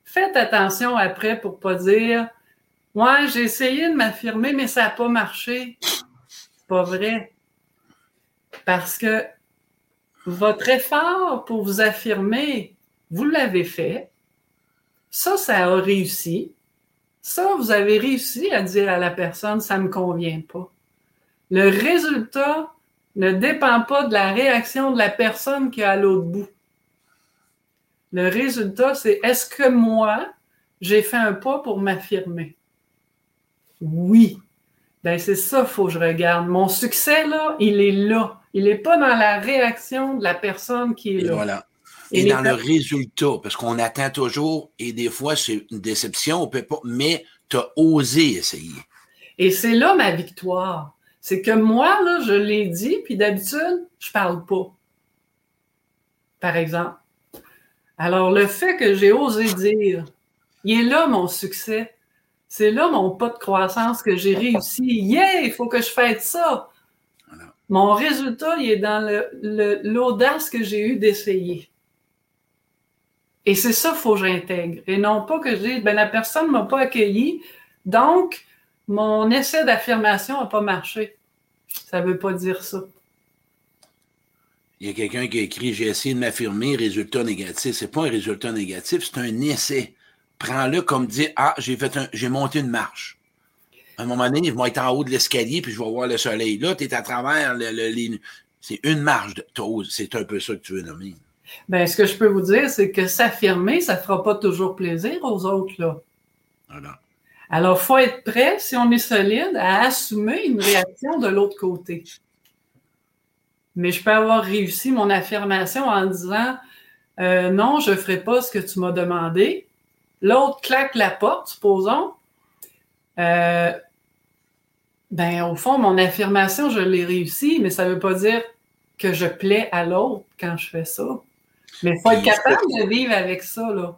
faites attention après pour pas dire Ouais, j'ai essayé de m'affirmer, mais ça n'a pas marché. Pas vrai. Parce que votre effort pour vous affirmer, vous l'avez fait. Ça, ça a réussi. Ça, vous avez réussi à dire à la personne, ça ne me convient pas. Le résultat ne dépend pas de la réaction de la personne qui est à l'autre bout. Le résultat, c'est est-ce que moi, j'ai fait un pas pour m'affirmer? Oui. Ben, c'est ça, faut que je regarde. Mon succès, là, il est là. Il n'est pas dans la réaction de la personne qui est et là. Voilà. Et, dans le résultat, parce qu'on attend toujours, et des fois, c'est une déception, on peut pas, mais tu as osé essayer. Et c'est là ma victoire. C'est que moi, là, je l'ai dit, puis d'habitude, je parle pas. Par exemple. Alors, le fait que j'ai osé dire, il est là mon succès. C'est là mon pas de croissance que j'ai réussi. Yeah, il faut que je fasse ça. Mon résultat, il est dans l'audace que j'ai eu d'essayer. Et c'est ça qu'il faut que j'intègre. Et non pas que j'ai, ben la personne ne m'a pas accueilli, donc mon essai d'affirmation n'a pas marché. Ça ne veut pas dire ça. Il y a quelqu'un qui a écrit J'ai essayé de m'affirmer, résultat négatif. C'est pas un résultat négatif, c'est un essai. Prends-le comme dire Ah, j'ai fait un, j'ai monté une marche. À un moment donné, ils vont être en haut de l'escalier, puis je vais voir le soleil. Là, tu es à travers le, C'est une marche de C'est un peu ça que tu veux nommer. Ben, ce que je peux vous dire, c'est que s'affirmer, ça ne fera pas toujours plaisir aux autres, là. Voilà. Alors, il faut être prêt, si on est solide, à assumer une réaction de l'autre côté. Mais je peux avoir réussi mon affirmation en disant euh, non, je ne ferai pas ce que tu m'as demandé. L'autre claque la porte, supposons. Euh, ben, au fond, mon affirmation, je l'ai réussi, mais ça ne veut pas dire que je plais à l'autre quand je fais ça. Mais il faut être capable de vivre avec ça, là.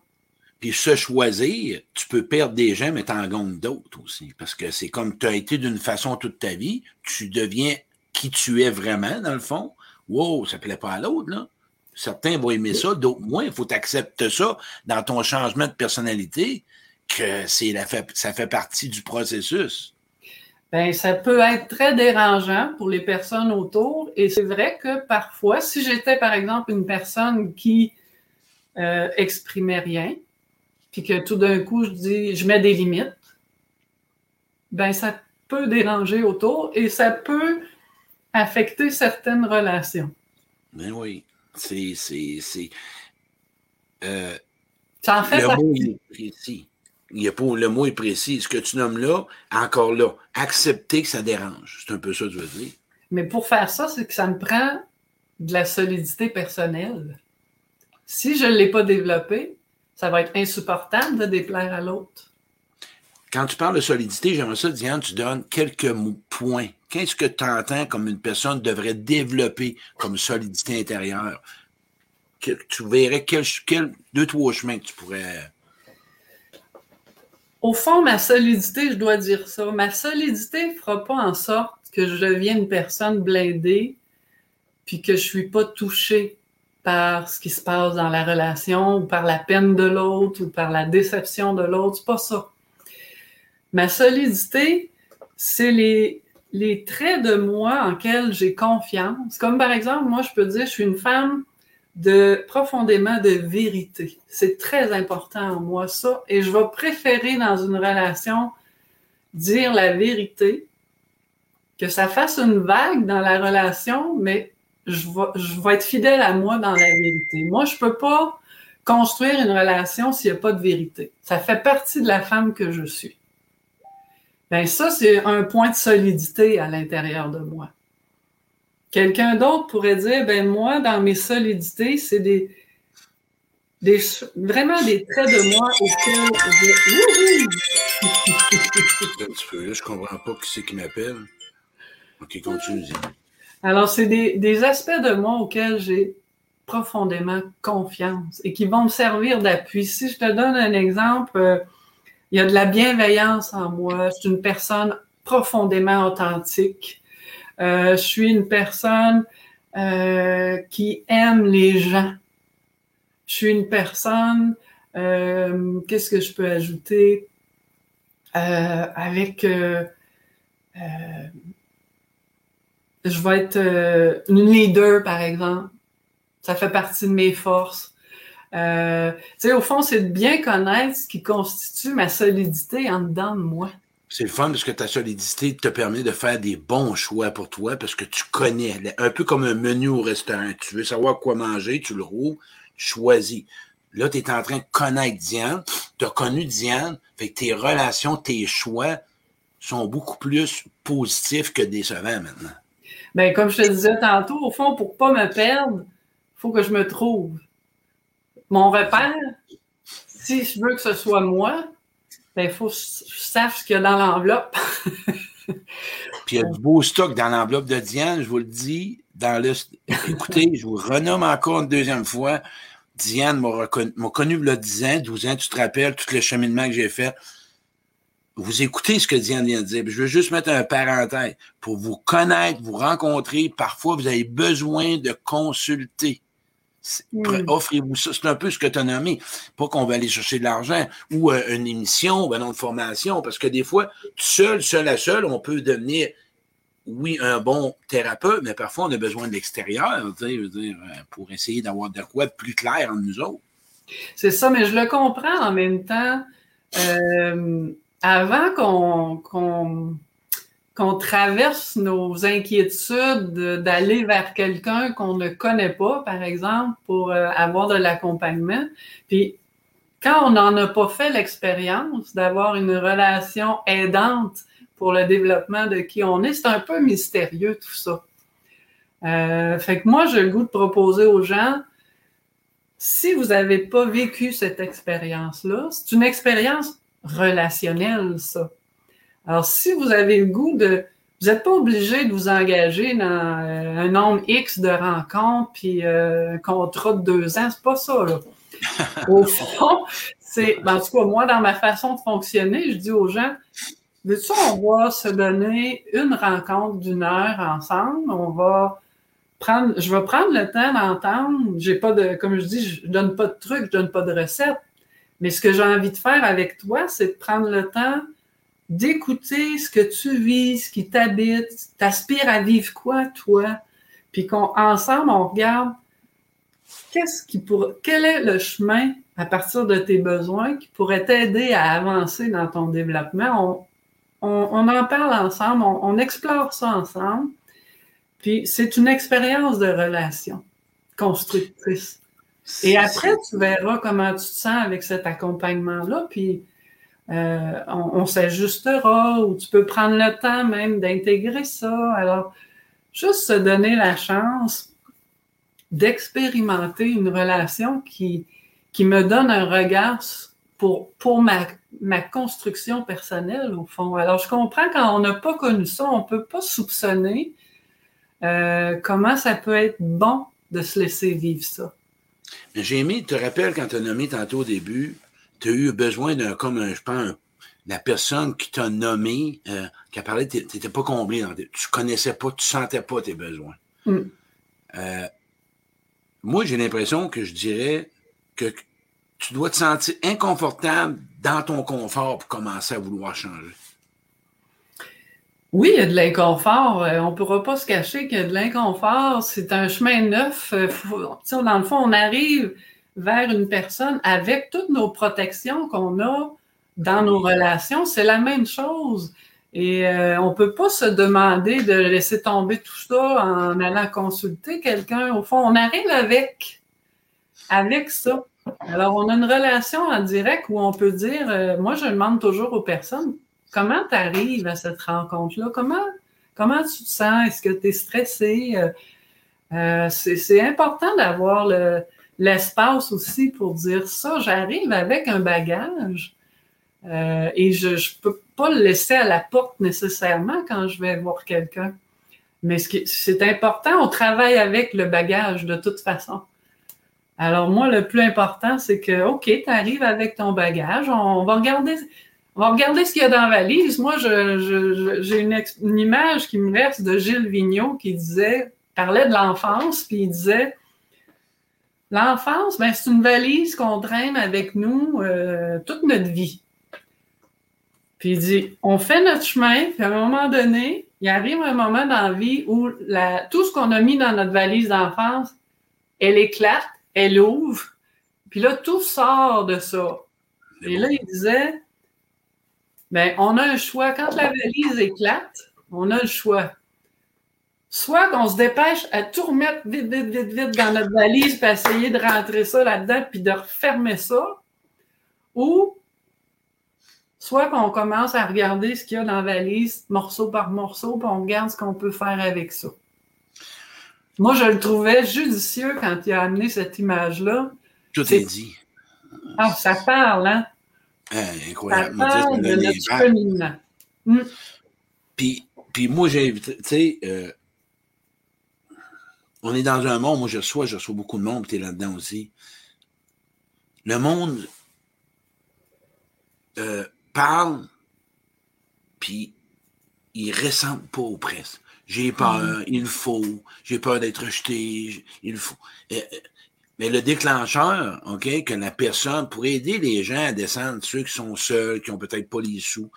Puis se choisir, tu peux perdre des gens, mais t'en gagnes d'autres aussi. Parce que c'est comme tu as été d'une façon toute ta vie, tu deviens qui tu es vraiment, dans le fond. Wow, ça ne plaît pas à l'autre, là. Certains vont aimer ça, d'autres moins. Il faut accepter ça dans ton changement de personnalité, que c'est la ça fait partie du processus. Bien, ça peut être très dérangeant pour les personnes autour. Et c'est vrai que parfois, si j'étais, par exemple, une personne qui euh, exprimait rien, puis que tout d'un coup, je dis, je mets des limites, ben ça peut déranger autour et ça peut affecter certaines relations. Ben oui, c'est... c'est, euh, ça en fait le mot est précis il y a pas, le mot est précis. Ce que tu nommes là, encore là, accepter que ça dérange. C'est un peu ça que tu veux dire. Mais pour faire ça, c'est que ça me prend de la solidité personnelle. Si je ne l'ai pas développé, ça va être insupportable de déplaire à l'autre. Quand tu parles de solidité, j'aimerais ça, Diane, tu donnes quelques points. Qu'est-ce que tu entends comme une personne devrait développer comme solidité intérieure? tu verrais quel, deux, trois chemins que tu pourrais au fond, ma solidité, je dois dire ça, ma solidité ne fera pas en sorte que je devienne une personne blindée, puis que je suis pas touchée par ce qui se passe dans la relation, ou par la peine de l'autre, ou par la déception de l'autre. C'est pas ça. Ma solidité, c'est les, les traits de moi en lesquels j'ai confiance. Comme par exemple, moi, je peux dire, je suis une femme de profondément de vérité. C'est très important en moi, ça. Et je vais préférer dans une relation dire la vérité, que ça fasse une vague dans la relation, mais je vais, je vais être fidèle à moi dans la vérité. Moi, je peux pas construire une relation s'il n'y a pas de vérité. Ça fait partie de la femme que je suis. Ben ça, c'est un point de solidité à l'intérieur de moi. Quelqu'un d'autre pourrait dire, ben moi, dans mes solidités, c'est des, des, vraiment des traits de moi auxquels je... Un petit peu, là, je comprends pas qui c'est qui m'appelle. OK, continue. Alors, c'est des, des aspects de moi auxquels j'ai profondément confiance et qui vont me servir d'appui. Si je te donne un exemple, euh, il y a de la bienveillance en moi. Je suis une personne profondément authentique. Euh, je suis une personne euh, qui aime les gens. Je suis une personne, euh, qu'est-ce que je peux ajouter? avec je vais être euh, une leader, par exemple. Ça fait partie de mes forces. Euh, tu sais, au fond, c'est de bien connaître ce qui constitue ma solidité en dedans de moi. C'est le fun parce que ta solidité te permet de faire des bons choix pour toi parce que tu connais, un peu comme un menu au restaurant. Tu veux savoir quoi manger, tu le roules, tu choisis. Là, tu es en train de connaître Diane, tu as connu Diane, fait que tes relations, tes choix sont beaucoup plus positifs que décevants maintenant. Ben, comme je te disais tantôt, au fond, pour pas me perdre, il faut que je me trouve. Mon repère, si je veux que ce soit moi, ben, il faut que ce qu'il y a dans l'enveloppe. (laughs) Puis il y a du beau stock dans l'enveloppe de Diane, je vous le dis. Dans le... Écoutez, je vous renomme encore une deuxième fois. Diane m'a connu il y a 10 ans, 12 ans, tu te rappelles tout le cheminement que j'ai fait vous écoutez ce que Diane vient de dire. Je veux juste mettre un parenthèse. Pour vous connaître, vous rencontrer, parfois vous avez besoin de consulter. Offrez-vous ça. C'est un peu ce que tu as nommé. Pas qu'on va aller chercher de l'argent ou euh, une émission, ben non, de formation, parce que des fois, seul, seul à seul, on peut devenir, oui, un bon thérapeute, mais parfois on a besoin de l'extérieur euh, pour essayer d'avoir de quoi de plus clair en nous autres. C'est ça, mais je le comprends en même temps. Euh, avant qu'on qu'on traverse nos inquiétudes d'aller vers quelqu'un qu'on ne connaît pas, par exemple, pour euh, avoir de l'accompagnement. Puis quand on n'en a pas fait l'expérience d'avoir une relation aidante pour le développement de qui on est, c'est un peu mystérieux tout ça. Euh, fait que moi, j'ai le goût de proposer aux gens, si vous n'avez pas vécu cette expérience-là, c'est une expérience relationnel, ça. Alors, si vous avez le goût de... Vous n'êtes pas obligé de vous engager dans euh, un nombre X de rencontres puis euh, un contrat de deux ans. C'est pas ça, là. (laughs) Au fond, c'est... Ben, en tout cas, moi, dans ma façon de fonctionner, je dis aux gens, veux-tu, on va se donner une rencontre d'une heure ensemble? On va prendre... Je vais prendre le temps d'entendre. J'ai pas de... Comme je dis, je donne pas de trucs, je donne pas de recettes mais ce que j'ai envie de faire avec toi, c'est de prendre le temps d'écouter ce que tu vis, ce qui t'habite, t'aspires à vivre quoi, toi, puis qu'ensemble, on regarde qu'est-ce qui pour, quel est le chemin à partir de tes besoins qui pourrait t'aider à avancer dans ton développement? On, on, en parle ensemble, on, on explore ça ensemble. Puis c'est une expérience de relation constructrice. Et après, tu verras comment tu te sens avec cet accompagnement-là, puis euh, on, s'ajustera ou tu peux prendre le temps même d'intégrer ça. Alors, juste se donner la chance d'expérimenter une relation qui, me donne un regard pour, ma construction personnelle, au fond. Alors, je comprends quand on n'a pas connu ça, on ne peut pas soupçonner euh, comment ça peut être bon de se laisser vivre ça. J'ai aimé, tu te rappelles quand tu as nommé tantôt au début, tu as eu besoin d'un, comme je pense, la personne qui t'a nommé, euh, qui a parlé, tu n'étais pas comblé. Dans tes, tu connaissais pas, tu sentais pas tes besoins. Mm. Euh, moi, j'ai l'impression que je dirais que tu dois te sentir inconfortable dans ton confort pour commencer à vouloir changer. Oui, il y a de l'inconfort. Euh, on ne pourra pas se cacher qu'il y a de l'inconfort. C'est un chemin neuf. Dans le fond, on arrive vers une personne avec toutes nos protections qu'on a dans nos relations. C'est la même chose. Et euh, on ne peut pas se demander de laisser tomber tout ça en allant consulter quelqu'un. Au fond, on arrive avec, avec ça. Alors, on a une relation en direct où on peut dire, moi, je demande toujours aux personnes, comment tu arrives à cette rencontre-là? Comment, comment tu te sens? Est-ce que tu es stressé? Euh, euh, c'est important d'avoir l'espace aussi pour dire ça. J'arrive avec un bagage euh, et je ne peux pas le laisser à la porte nécessairement quand je vais voir quelqu'un. Mais c'est important, on travaille avec le bagage de toute façon. Alors moi, le plus important, c'est que, OK, tu arrives avec ton bagage, on va regarder regarder ce qu'il y a dans la valise. Moi, j'ai une, image qui me reste de Gilles Vigneault qui disait, parlait de l'enfance, puis il disait L'enfance, ben, c'est une valise qu'on traîne avec nous euh, toute notre vie. Puis il dit, on fait notre chemin, puis à un moment donné, il arrive un moment dans la vie où la, tout ce qu'on a mis dans notre valise d'enfance, elle éclate, elle ouvre, puis là, tout sort de ça. Et là, il disait, ben, on a un choix. Quand la valise éclate, on a le choix. Soit qu'on se dépêche à tout remettre vite, vite, vite, vite dans notre valise, puis essayer de rentrer ça là-dedans, puis de refermer ça, ou soit qu'on commence à regarder ce qu'il y a dans la valise, morceau par morceau, puis on regarde ce qu'on peut faire avec ça. Moi, je le trouvais judicieux quand il a amené cette image-là. Tout est, dit. Ah, ça parle, hein? incroyable. Ça parle de notre cheminement. Hmm. Puis, puis moi, j'ai tu sais, euh, on est dans un monde, moi je reçois, je reçois beaucoup de monde, tu es là-dedans aussi. Le monde euh, parle, puis il ressemble pas aux presses. J'ai peur, mm. il faut, j'ai peur d'être rejeté, il faut. Euh, euh, mais le déclencheur, OK, que la personne pourrait aider les gens à descendre, ceux qui sont seuls, qui ont peut-être pas les sous,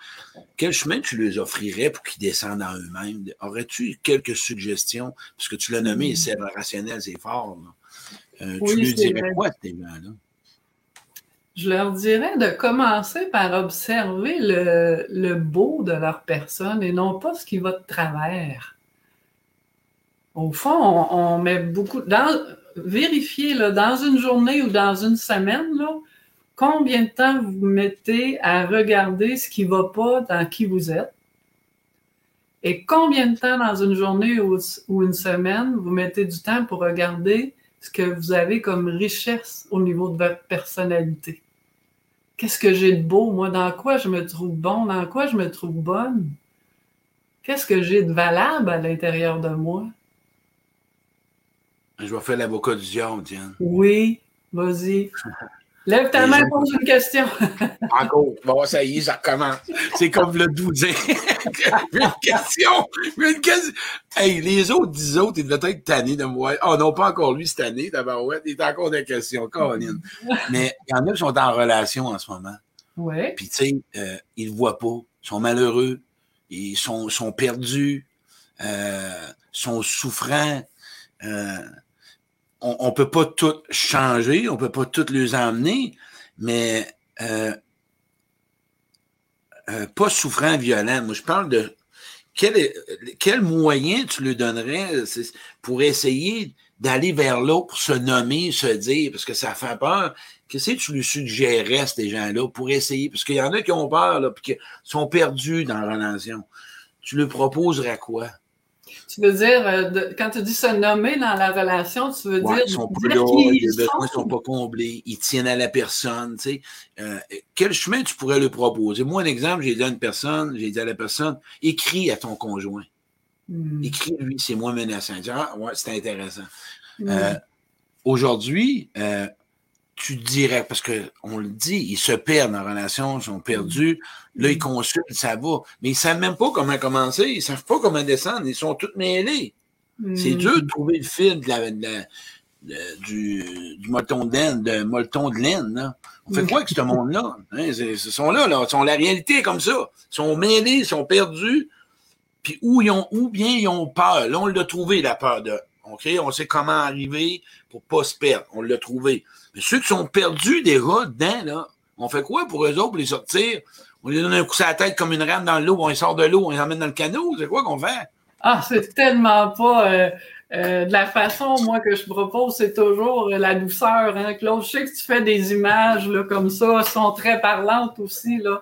quel chemin tu leur offrirais pour qu'ils descendent en eux-mêmes? Aurais-tu quelques suggestions? Parce que tu l'as nommé, mm. c'est rationnel, c'est fort. tu lui dirais quoi, tes gens-là? Je leur dirais de commencer par observer le, beau de leur personne et non pas ce qui va de travers. Au fond, on, met beaucoup. Dans, vérifiez là, dans une journée ou dans une semaine, là, combien de temps vous mettez à regarder ce qui ne va pas dans qui vous êtes. Et combien de temps dans une journée ou, ou une semaine vous mettez du temps pour regarder ce que vous avez comme richesse au niveau de votre personnalité qu'est-ce que j'ai de beau, moi, dans quoi je me trouve bon, dans quoi je me trouve bonne, qu'est-ce que j'ai de valable à l'intérieur de moi? Je vais faire l'avocat du diable, Diane. Oui, vas-y. Lève ta main, pose une question. (laughs) Encore. Bon, ça y est, ça recommence. C'est comme le douzain. (laughs) une question. Une question. Hey, les autres, dix autres, ils devaient être tannés de moi. Oh non, pas encore lui cette année, d'abord. Ouais, il est encore des questions, Caroline. (laughs) Mais il y en a qui sont en relation en ce moment. Oui. Puis, tu sais, euh, ils ne voient pas. Ils sont malheureux. Ils sont, sont perdus. Euh, sont souffrants. Euh, on ne peut pas tout changer, on ne peut pas tout les emmener, mais euh, euh, pas souffrant, violent. Moi, je parle de quel, moyen tu lui donnerais pour essayer d'aller vers l'autre, pour se nommer, se dire, parce que ça fait peur. Qu'est-ce que tu lui suggérerais, ces gens-là, pour essayer? Parce qu'il y en a qui ont peur, puis qui sont perdus dans la relation. Tu lui proposerais quoi? Tu veux dire, euh, quand tu dis se nommer dans la relation, tu veux dire. Ils sont pas là, les besoins ne sont? pas comblés, ils tiennent à la personne. Tu sais. Euh, quel chemin tu pourrais lui proposer? Moi, un exemple, j'ai dit à une personne, j'ai dit à la personne, écris à ton conjoint. Hmm. Écris-lui, c'est moins menaçant. ah, ouais, c'est intéressant. Hmm. Euh, aujourd'hui, tu dirais, parce qu'on le dit, ils se perdent en relation, ils sont perdus. Là, ils consultent, ça va. Mais ils ne savent même pas comment commencer, ils ne savent pas comment descendre, ils sont tous mêlés. C'est dur de trouver le fil du, du molleton de laine, de molleton de laine. On fait quoi avec ce monde-là? Hein? Ils sont là, là. Sont, la réalité est comme ça. Ils sont mêlés, ils sont perdus. Puis où, ils ont, où bien ils ont peur. Là, on l'a trouvé, la peur de. OK? On sait comment arriver pour pas se perdre. On l'a trouvé. Mais ceux qui sont perdus des rats dedans, là, on fait quoi pour eux autres, pour les sortir? On lui donne un coup sur la tête comme une rame dans l'eau, on les sort de l'eau, on les emmène dans le canot. C'est quoi qu'on fait? Ah, c'est tellement pas euh, euh, de la façon, moi, que je propose, c'est toujours la douceur, hein, Claude. Je sais que tu fais des images là, comme ça, elles sont très parlantes aussi, là.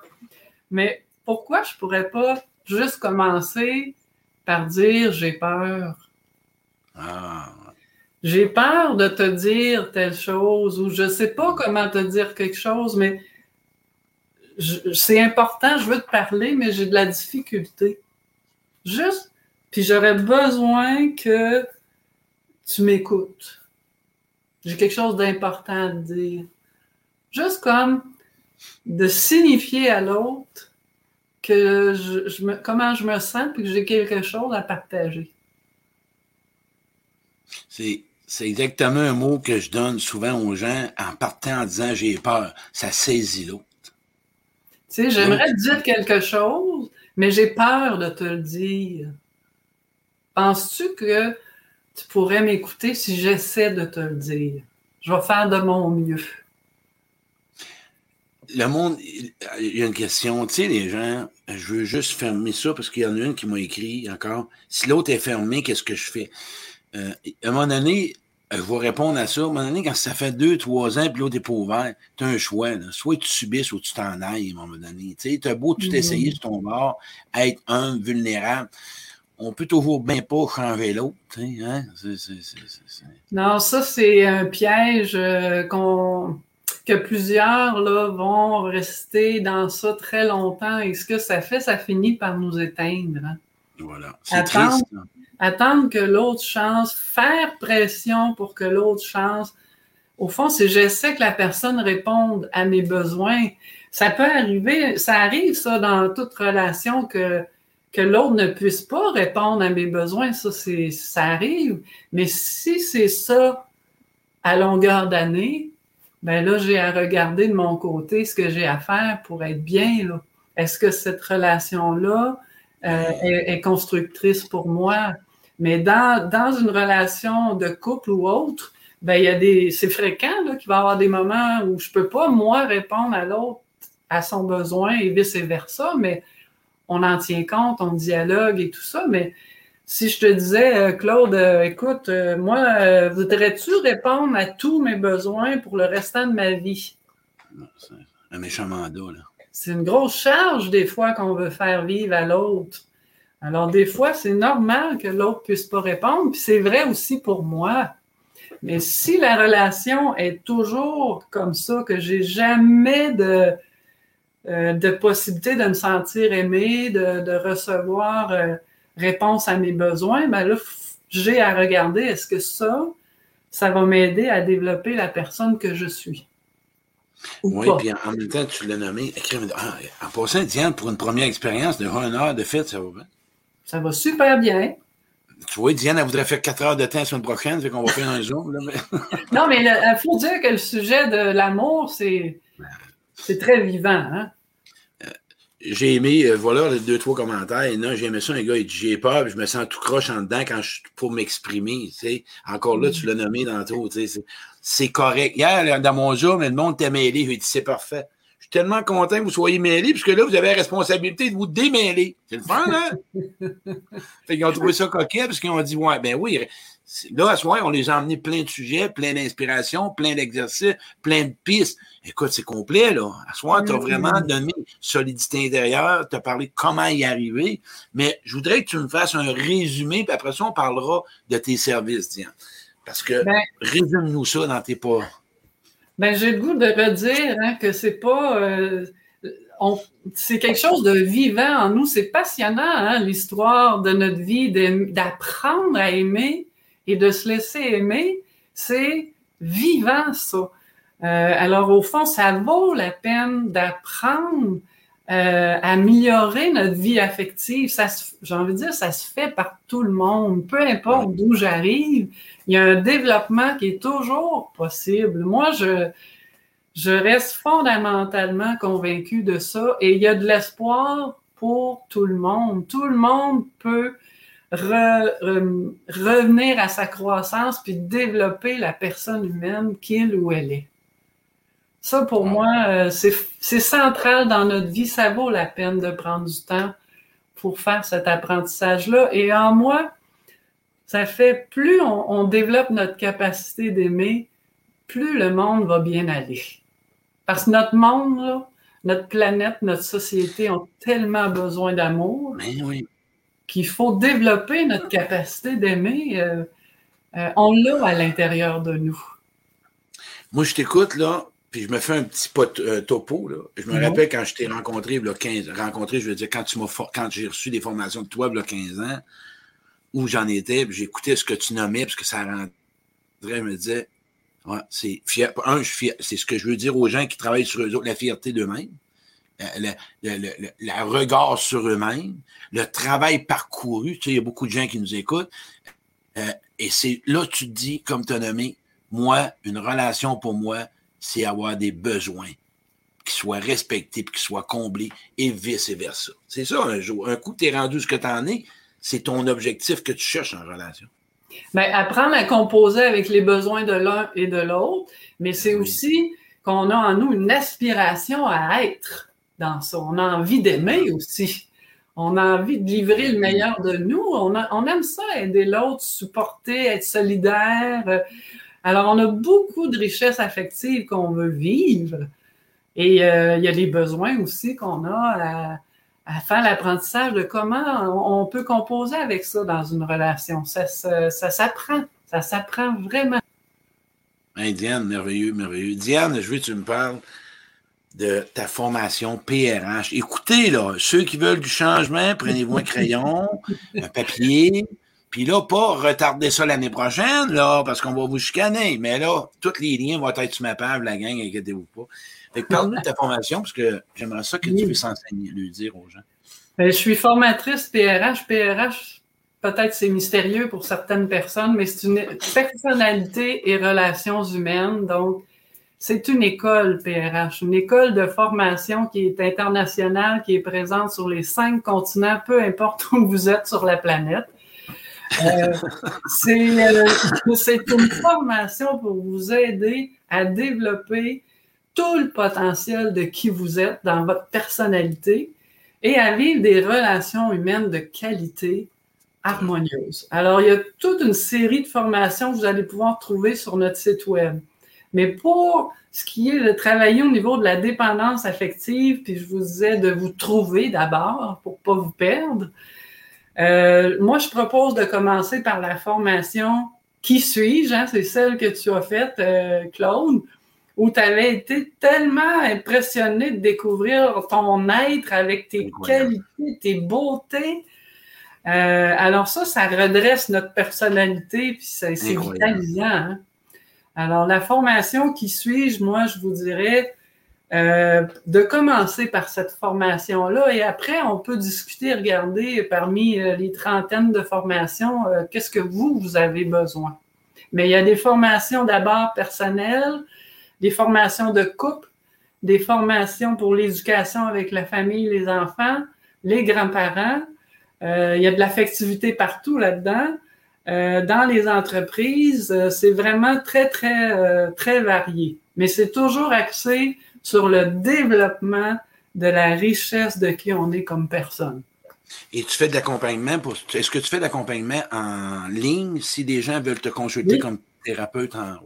Mais pourquoi je pourrais pas juste commencer par dire j'ai peur? Ah. J'ai peur de te dire telle chose ou je sais pas comment te dire quelque chose, mais c'est important, je veux te parler, mais j'ai de la difficulté. Juste, puis j'aurais besoin que tu m'écoutes. J'ai quelque chose d'important à te dire. Juste comme de signifier à l'autre que je, me, comment je me sens et que j'ai quelque chose à partager. C'est c'est exactement un mot que je donne souvent aux gens en partant en disant j'ai peur. Ça saisit l'autre. Tu sais, j'aimerais te dire quelque chose, mais j'ai peur de te le dire. Penses-tu que tu pourrais m'écouter si j'essaie de te le dire? Je vais faire de mon mieux. Le monde, il y a une question. Tu sais, les gens, je veux juste fermer ça parce qu'il y en a une qui m'a écrit encore. Si l'autre est fermé, qu'est-ce que je fais? Euh, à un moment donné, je vais répondre à ça. À un moment donné, quand ça fait deux, trois ans, puis l'autre n'est pas ouvert, tu as un choix. Soit tu subisses ou tu t'en ailles, à un moment donné. Tu as beau tout essayer sur ton bord, être un vulnérable. On peut toujours bien pas changer l'autre. Hein? Non, ça, c'est un piège euh, qu'on que plusieurs là, vont rester dans ça très longtemps. Et ce que ça fait, ça finit par nous éteindre. Hein. Voilà. C'est triste. Hein attendre que l'autre chance, faire pression pour que l'autre chance. Au fond, c'est j'essaie que la personne réponde à mes besoins. Ça peut arriver, ça arrive ça dans toute relation que que l'autre ne puisse pas répondre à mes besoins, ça c'est ça arrive. Mais si c'est ça à longueur d'année, ben là j'ai à regarder de mon côté ce que j'ai à faire pour être bien là. Est-ce que cette relation là euh, est, constructrice pour moi. Mais dans, dans une relation de couple ou autre, ben il y a des c'est fréquent qu'il va y avoir des moments où je peux pas moi répondre à l'autre à son besoin et vice versa, mais on en tient compte, on dialogue et tout ça. Mais si je te disais, euh, Claude, euh, écoute, moi, voudrais-tu répondre à tous mes besoins pour le restant de ma vie? Un méchant mandat, là c'est une grosse charge des fois qu'on veut faire vivre à l'autre. Alors des fois, c'est normal que l'autre puisse pas répondre, puis c'est vrai aussi pour moi. Mais si la relation est toujours comme ça, que j'ai jamais de, euh, de possibilité de me sentir aimé, de, recevoir euh, réponse à mes besoins, ben là, j'ai à regarder est-ce que ça, ça va m'aider à développer la personne que je suis? Oui, puis en, même temps, tu l'as nommé. Ah, en passant, Diane, pour une première expérience de 1 heure de fête, ça va bien? Ça va super bien. Tu vois, Diane, elle voudrait faire 4 heures de temps la semaine prochaine, fait qu'on va faire un (laughs) zoom. non, mais il faut dire que le sujet de l'amour, c'est, c'est très vivant. Hein? J'ai aimé, euh, voilà, les deux, trois commentaires. Et non, j'ai aimé ça, un gars, il dit, j'ai peur, je me sens tout croche en dedans quand je, pour m'exprimer, tu sais. Encore là, tu l'as nommé dans tout, tu sais. C'est correct. Hier, dans mon jour, le monde t'a mêlé. J'ai dit, c'est parfait. Je suis tellement content que vous soyez mêlés, puisque là, vous avez la responsabilité de vous démêler. C'est le fun, hein? (laughs) fait qu'ils ont trouvé ça coquet, parce qu'ils ont dit, ouais, ben oui, Là, à ce moment on les a emmenés plein de sujets, plein d'inspiration, plein d'exercices, plein de pistes. Écoute, c'est complet, là. À ce moment tu as vraiment donné solidité intérieure, tu as parlé comment y arriver. Mais je voudrais que tu me fasses un résumé, puis après ça, on parlera de tes services, Diane. Parce que ben, résume-nous ça dans tes pas. Ben, j'ai le goût de redire hein, que c'est pas. Euh, c'est quelque chose de vivant en nous. C'est passionnant, hein, l'histoire de notre vie, d'apprendre à aimer et de se laisser aimer, c'est vivant ça. Euh, alors au fond, ça vaut la peine d'apprendre euh, à améliorer notre vie affective. Ça, j'ai envie de dire, ça se fait par tout le monde, peu importe d'où j'arrive. Il y a un développement qui est toujours possible. Moi, je je reste fondamentalement convaincu de ça et il y a de l'espoir pour tout le monde. Tout le monde peut revenir à sa croissance puis développer la personne humaine qu'il ou elle est. Ça, pour moi, euh, c'est central dans notre vie. Ça vaut la peine de prendre du temps pour faire cet apprentissage-là. Et en moi, ça fait plus on, développe notre capacité d'aimer, plus le monde va bien aller. Parce que notre monde, notre planète, notre société ont tellement besoin d'amour. oui qu'il faut développer notre capacité d'aimer. Euh, euh, on l'a à l'intérieur de nous. Moi, je t'écoute, là, puis je me fais un petit pot, euh, topo. Là. Je me rappelle quand je t'ai rencontré, là, 15, rencontré, je veux dire, quand tu m'as quand j'ai reçu des formations de toi, il y a 15 ans, où j'en étais, puis j'écoutais ce que tu nommais, parce que ça rendrait, je me disais, ouais, c'est fier. Un, je fier, c'est ce que je veux dire aux gens qui travaillent sur eux autres, la fierté d'eux-mêmes le, regard sur eux-mêmes, le travail parcouru. Tu sais, il y a beaucoup de gens qui nous écoutent. Euh, et c'est là, tu te dis, comme tu as nommé, moi, une relation pour moi, c'est avoir des besoins qui soit respecté, puis qu'il soit comblé, et vice-versa. C'est ça, un jour. Un coup tu es rendu ce que tu en es, c'est ton objectif que tu cherches en relation. Bien, apprendre à composer avec les besoins de l'un et de l'autre, mais c'est aussi qu'on a en nous une aspiration à être dans ça. On a envie d'aimer aussi. On a envie de livrer le meilleur de nous. On, aime ça, aider l'autre, supporter, être solidaire. Alors, on a beaucoup de richesses affectives qu'on veut vivre. Et euh, il y a des besoins aussi qu'on a à, faire l'apprentissage de comment on peut composer avec ça dans une relation. Ça, ça, s'apprend. Ça s'apprend vraiment. Diane, merveilleux, merveilleux. Diane, je veux que tu me parles de ta formation PRH. Écoutez, là, ceux qui veulent du changement, prenez-vous un crayon, un papier, puis là, pas retarder ça l'année prochaine, là, parce qu'on va vous chicaner. Mais là, tous les liens vont être sur ma page, la gang, inquiétez-vous pas. Fait que parle-nous de ta formation, parce que j'aimerais ça que tu puisses enseigner, lui dire aux gens. Ben, je suis formatrice PRH. PRH, peut-être c'est mystérieux pour certaines personnes, mais c'est une personnalité et relations humaines. Donc, c'est une école PRH, une école de formation qui est internationale, qui est présente sur les cinq continents, peu importe (laughs) où vous êtes sur la planète. Euh, euh, c'est une formation pour vous aider à développer tout le potentiel de qui vous êtes dans votre personnalité et à vivre des relations humaines de qualité harmonieuses. Alors, il y a toute une série de formations que vous allez pouvoir trouver sur notre site web. Mais pour ce qui est de travailler au niveau de la dépendance affective, puis je vous disais de vous trouver d'abord pour pas vous perdre, euh, moi, je propose de commencer par la formation Qui suis-je? Hein? C'est celle que tu as faite, euh, Claude, où tu avais été tellement impressionné de découvrir ton être avec tes qualités, tes beautés. Euh, alors ça, ça redresse notre personnalité, puis c'est vitalisant. Hein? Alors, la formation Qui suis-je? Moi, je vous dirais, euh, de commencer par cette formation-là et après, on peut discuter, regarder parmi euh, les trentaines de formations, euh, qu'est-ce que vous, vous avez besoin. Mais il y a des formations d'abord personnelles, des formations de couple, des formations pour l'éducation avec la famille, les enfants, les grands-parents. il y a de l'affectivité partout là-dedans. Dans les entreprises, c'est vraiment très, très, très varié. Mais c'est toujours axé sur le développement de la richesse de qui on est comme personne. Et tu fais de l'accompagnement pour. Est-ce que tu fais de l'accompagnement en ligne si des gens veulent te consulter comme thérapeute en.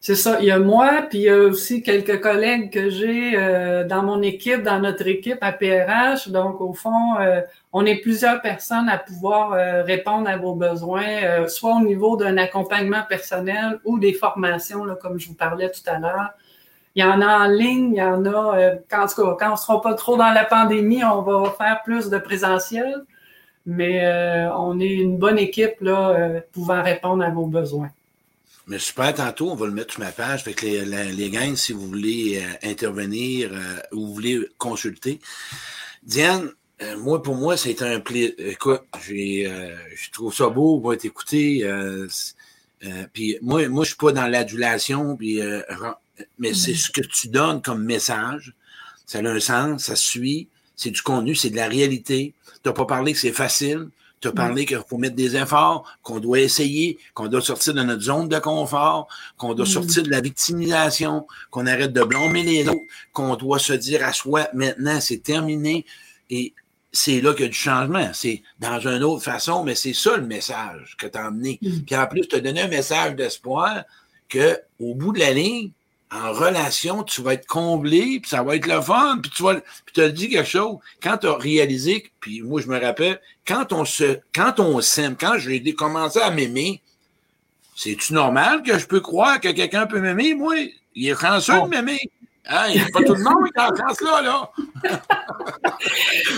C'est ça. Il y a moi, puis il y a aussi quelques collègues que j'ai euh, dans mon équipe, dans notre équipe à PRH. Donc, au fond, euh, on est plusieurs personnes à pouvoir euh, répondre à vos besoins, soit au niveau d'un accompagnement personnel ou des formations, là, comme je vous parlais tout à l'heure. Il y en a en ligne, il y en a, euh, quand, quand on ne sera pas trop dans la pandémie, on va faire plus de présentiel. Mais euh, on est une bonne équipe là, euh, pouvant répondre à vos besoins. Mais super, tantôt, on va le mettre sur ma page. Fait que les, les, les si vous voulez intervenir ou vous voulez consulter. Diane, moi, pour moi, c'est un plaisir. Écoute, j'ai, je trouve ça beau, va t'écouter. puis moi, moi, je suis pas dans l'adulation, puis mais c'est ce que tu donnes comme message. Ça a un sens, ça suit, c'est du contenu, c'est de la réalité. Tu n'as pas parlé que c'est facile. Tu as parlé qu'il faut mettre des efforts, qu'on doit essayer, qu'on doit sortir de notre zone de confort, qu'on doit sortir de la victimisation, qu'on arrête de blâmer les autres, qu'on doit se dire à soi, maintenant, c'est terminé. Et c'est là qu'il y a du changement. C'est dans une autre façon, mais c'est ça le message que tu as emmené. Mm. Puis en plus, tu as donné un message d'espoir qu'au bout de la ligne, en relation, tu vas être comblé, puis ça va être le fun, puis tu vas, puis tu as dit quelque chose. Quand tu as réalisé, puis moi je me rappelle, quand on se, quand on s'aime, quand j'ai commencé à m'aimer, c'est-tu normal que je peux croire que quelqu'un peut m'aimer? Moi, il est chanceux de m'aimer. Hein? Il n'y a pas tout le monde qui a chance là, là.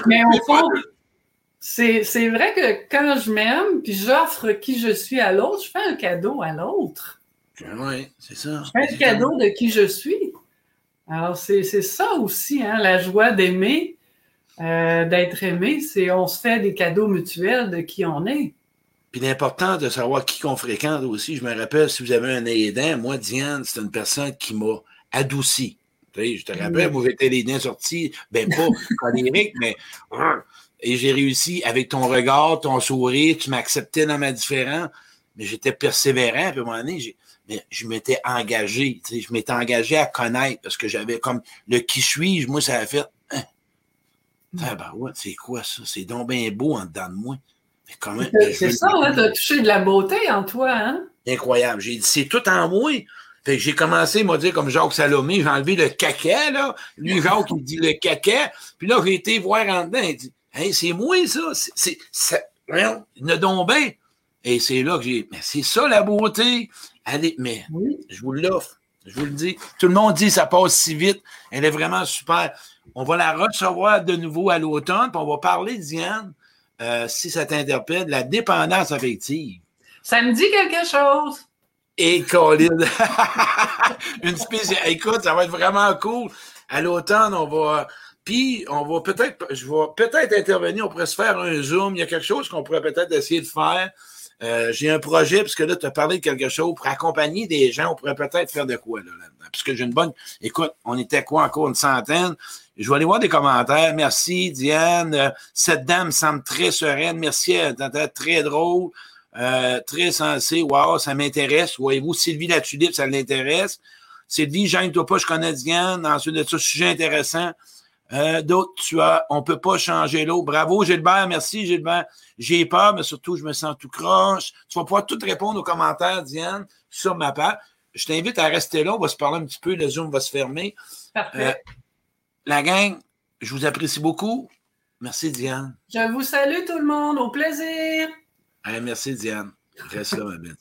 Mais au fond, c'est vrai que quand je m'aime, puis j'offre qui je suis à l'autre, je fais un cadeau à l'autre. Oui, c'est ça. un cadeau de qui je suis. Alors, c'est ça aussi, hein, la joie d'aimer, euh, d'être aimé, c'est on se fait des cadeaux mutuels de qui on est. Puis l'important de savoir qui qu'on fréquente aussi. Je me rappelle, si vous avez un aidant, moi, Diane, c'est une personne qui m'a adouci. je te rappelle, moi, j'étais les dents sortis, ben pas (laughs) colérique, mais. Et j'ai réussi avec ton regard, ton sourire, tu m'acceptais dans ma différence, mais j'étais persévérant. Puis à un moment donné, mais je m'étais engagé, tu sais, je m'étais engagé à connaître parce que j'avais comme le qui suis-je, moi, ça a fait. Hein? Ah, ouais, c'est quoi ça? C'est donc bien beau en dedans de moi. C'est ça, hein? T'as touché de la beauté en toi, hein? Incroyable. J'ai dit, c'est tout en moi. Fait que j'ai commencé, à dire, comme Jacques Salomé, j'ai enlevé le caca, là. Lui, (laughs) Jacques, il dit le caca. Puis là, j'ai été voir en dedans. Il dit, hey, c'est moi, ça. C'est, c'est, ne donc bien. Et c'est là que j'ai, mais c'est ça la beauté. Allez, mais je vous l'offre. Je vous le dis. Tout le monde dit ça passe si vite. Elle est vraiment super. On va la recevoir de nouveau à l'automne, puis on va parler, Diane, euh, si ça t'interpelle, de la dépendance affective. Ça me dit quelque chose. Et Colin, (laughs) une spéciale. Écoute, ça va être vraiment cool. À l'automne, on va. Puis, on va peut-être, je vais peut-être intervenir, on pourrait se faire un Zoom. Il y a quelque chose qu'on pourrait peut-être essayer de faire. Euh, j'ai un projet, puisque là, tu as parlé de quelque chose pour accompagner des gens. On pourrait peut-être faire de quoi là, là Puisque j'ai une bonne. Écoute, on était quoi encore une centaine? Je vais aller voir des commentaires. Merci, Diane. Euh, cette dame semble très sereine. Merci, elle était très drôle. Euh, très sensé. Wow, ça m'intéresse. Voyez-vous, Sylvie la tulipe, ça l'intéresse. Sylvie, gêne-toi pas, je connais Diane. Ensuite de ça, sujet intéressant. Euh, D'autres, tu as, on peut pas changer l'eau. Bravo, Gilbert, merci, Gilbert. J'ai peur, mais surtout, je me sens tout croche. Tu vas pouvoir tout répondre aux commentaires, Diane, sur ma part. Je t'invite à rester là, on va se parler un petit peu, le Zoom va se fermer. Parfait. Euh, la gang, je vous apprécie beaucoup. Merci, Diane. Je vous salue tout le monde, au plaisir. Allez, merci, Diane. Reste là, ma bête.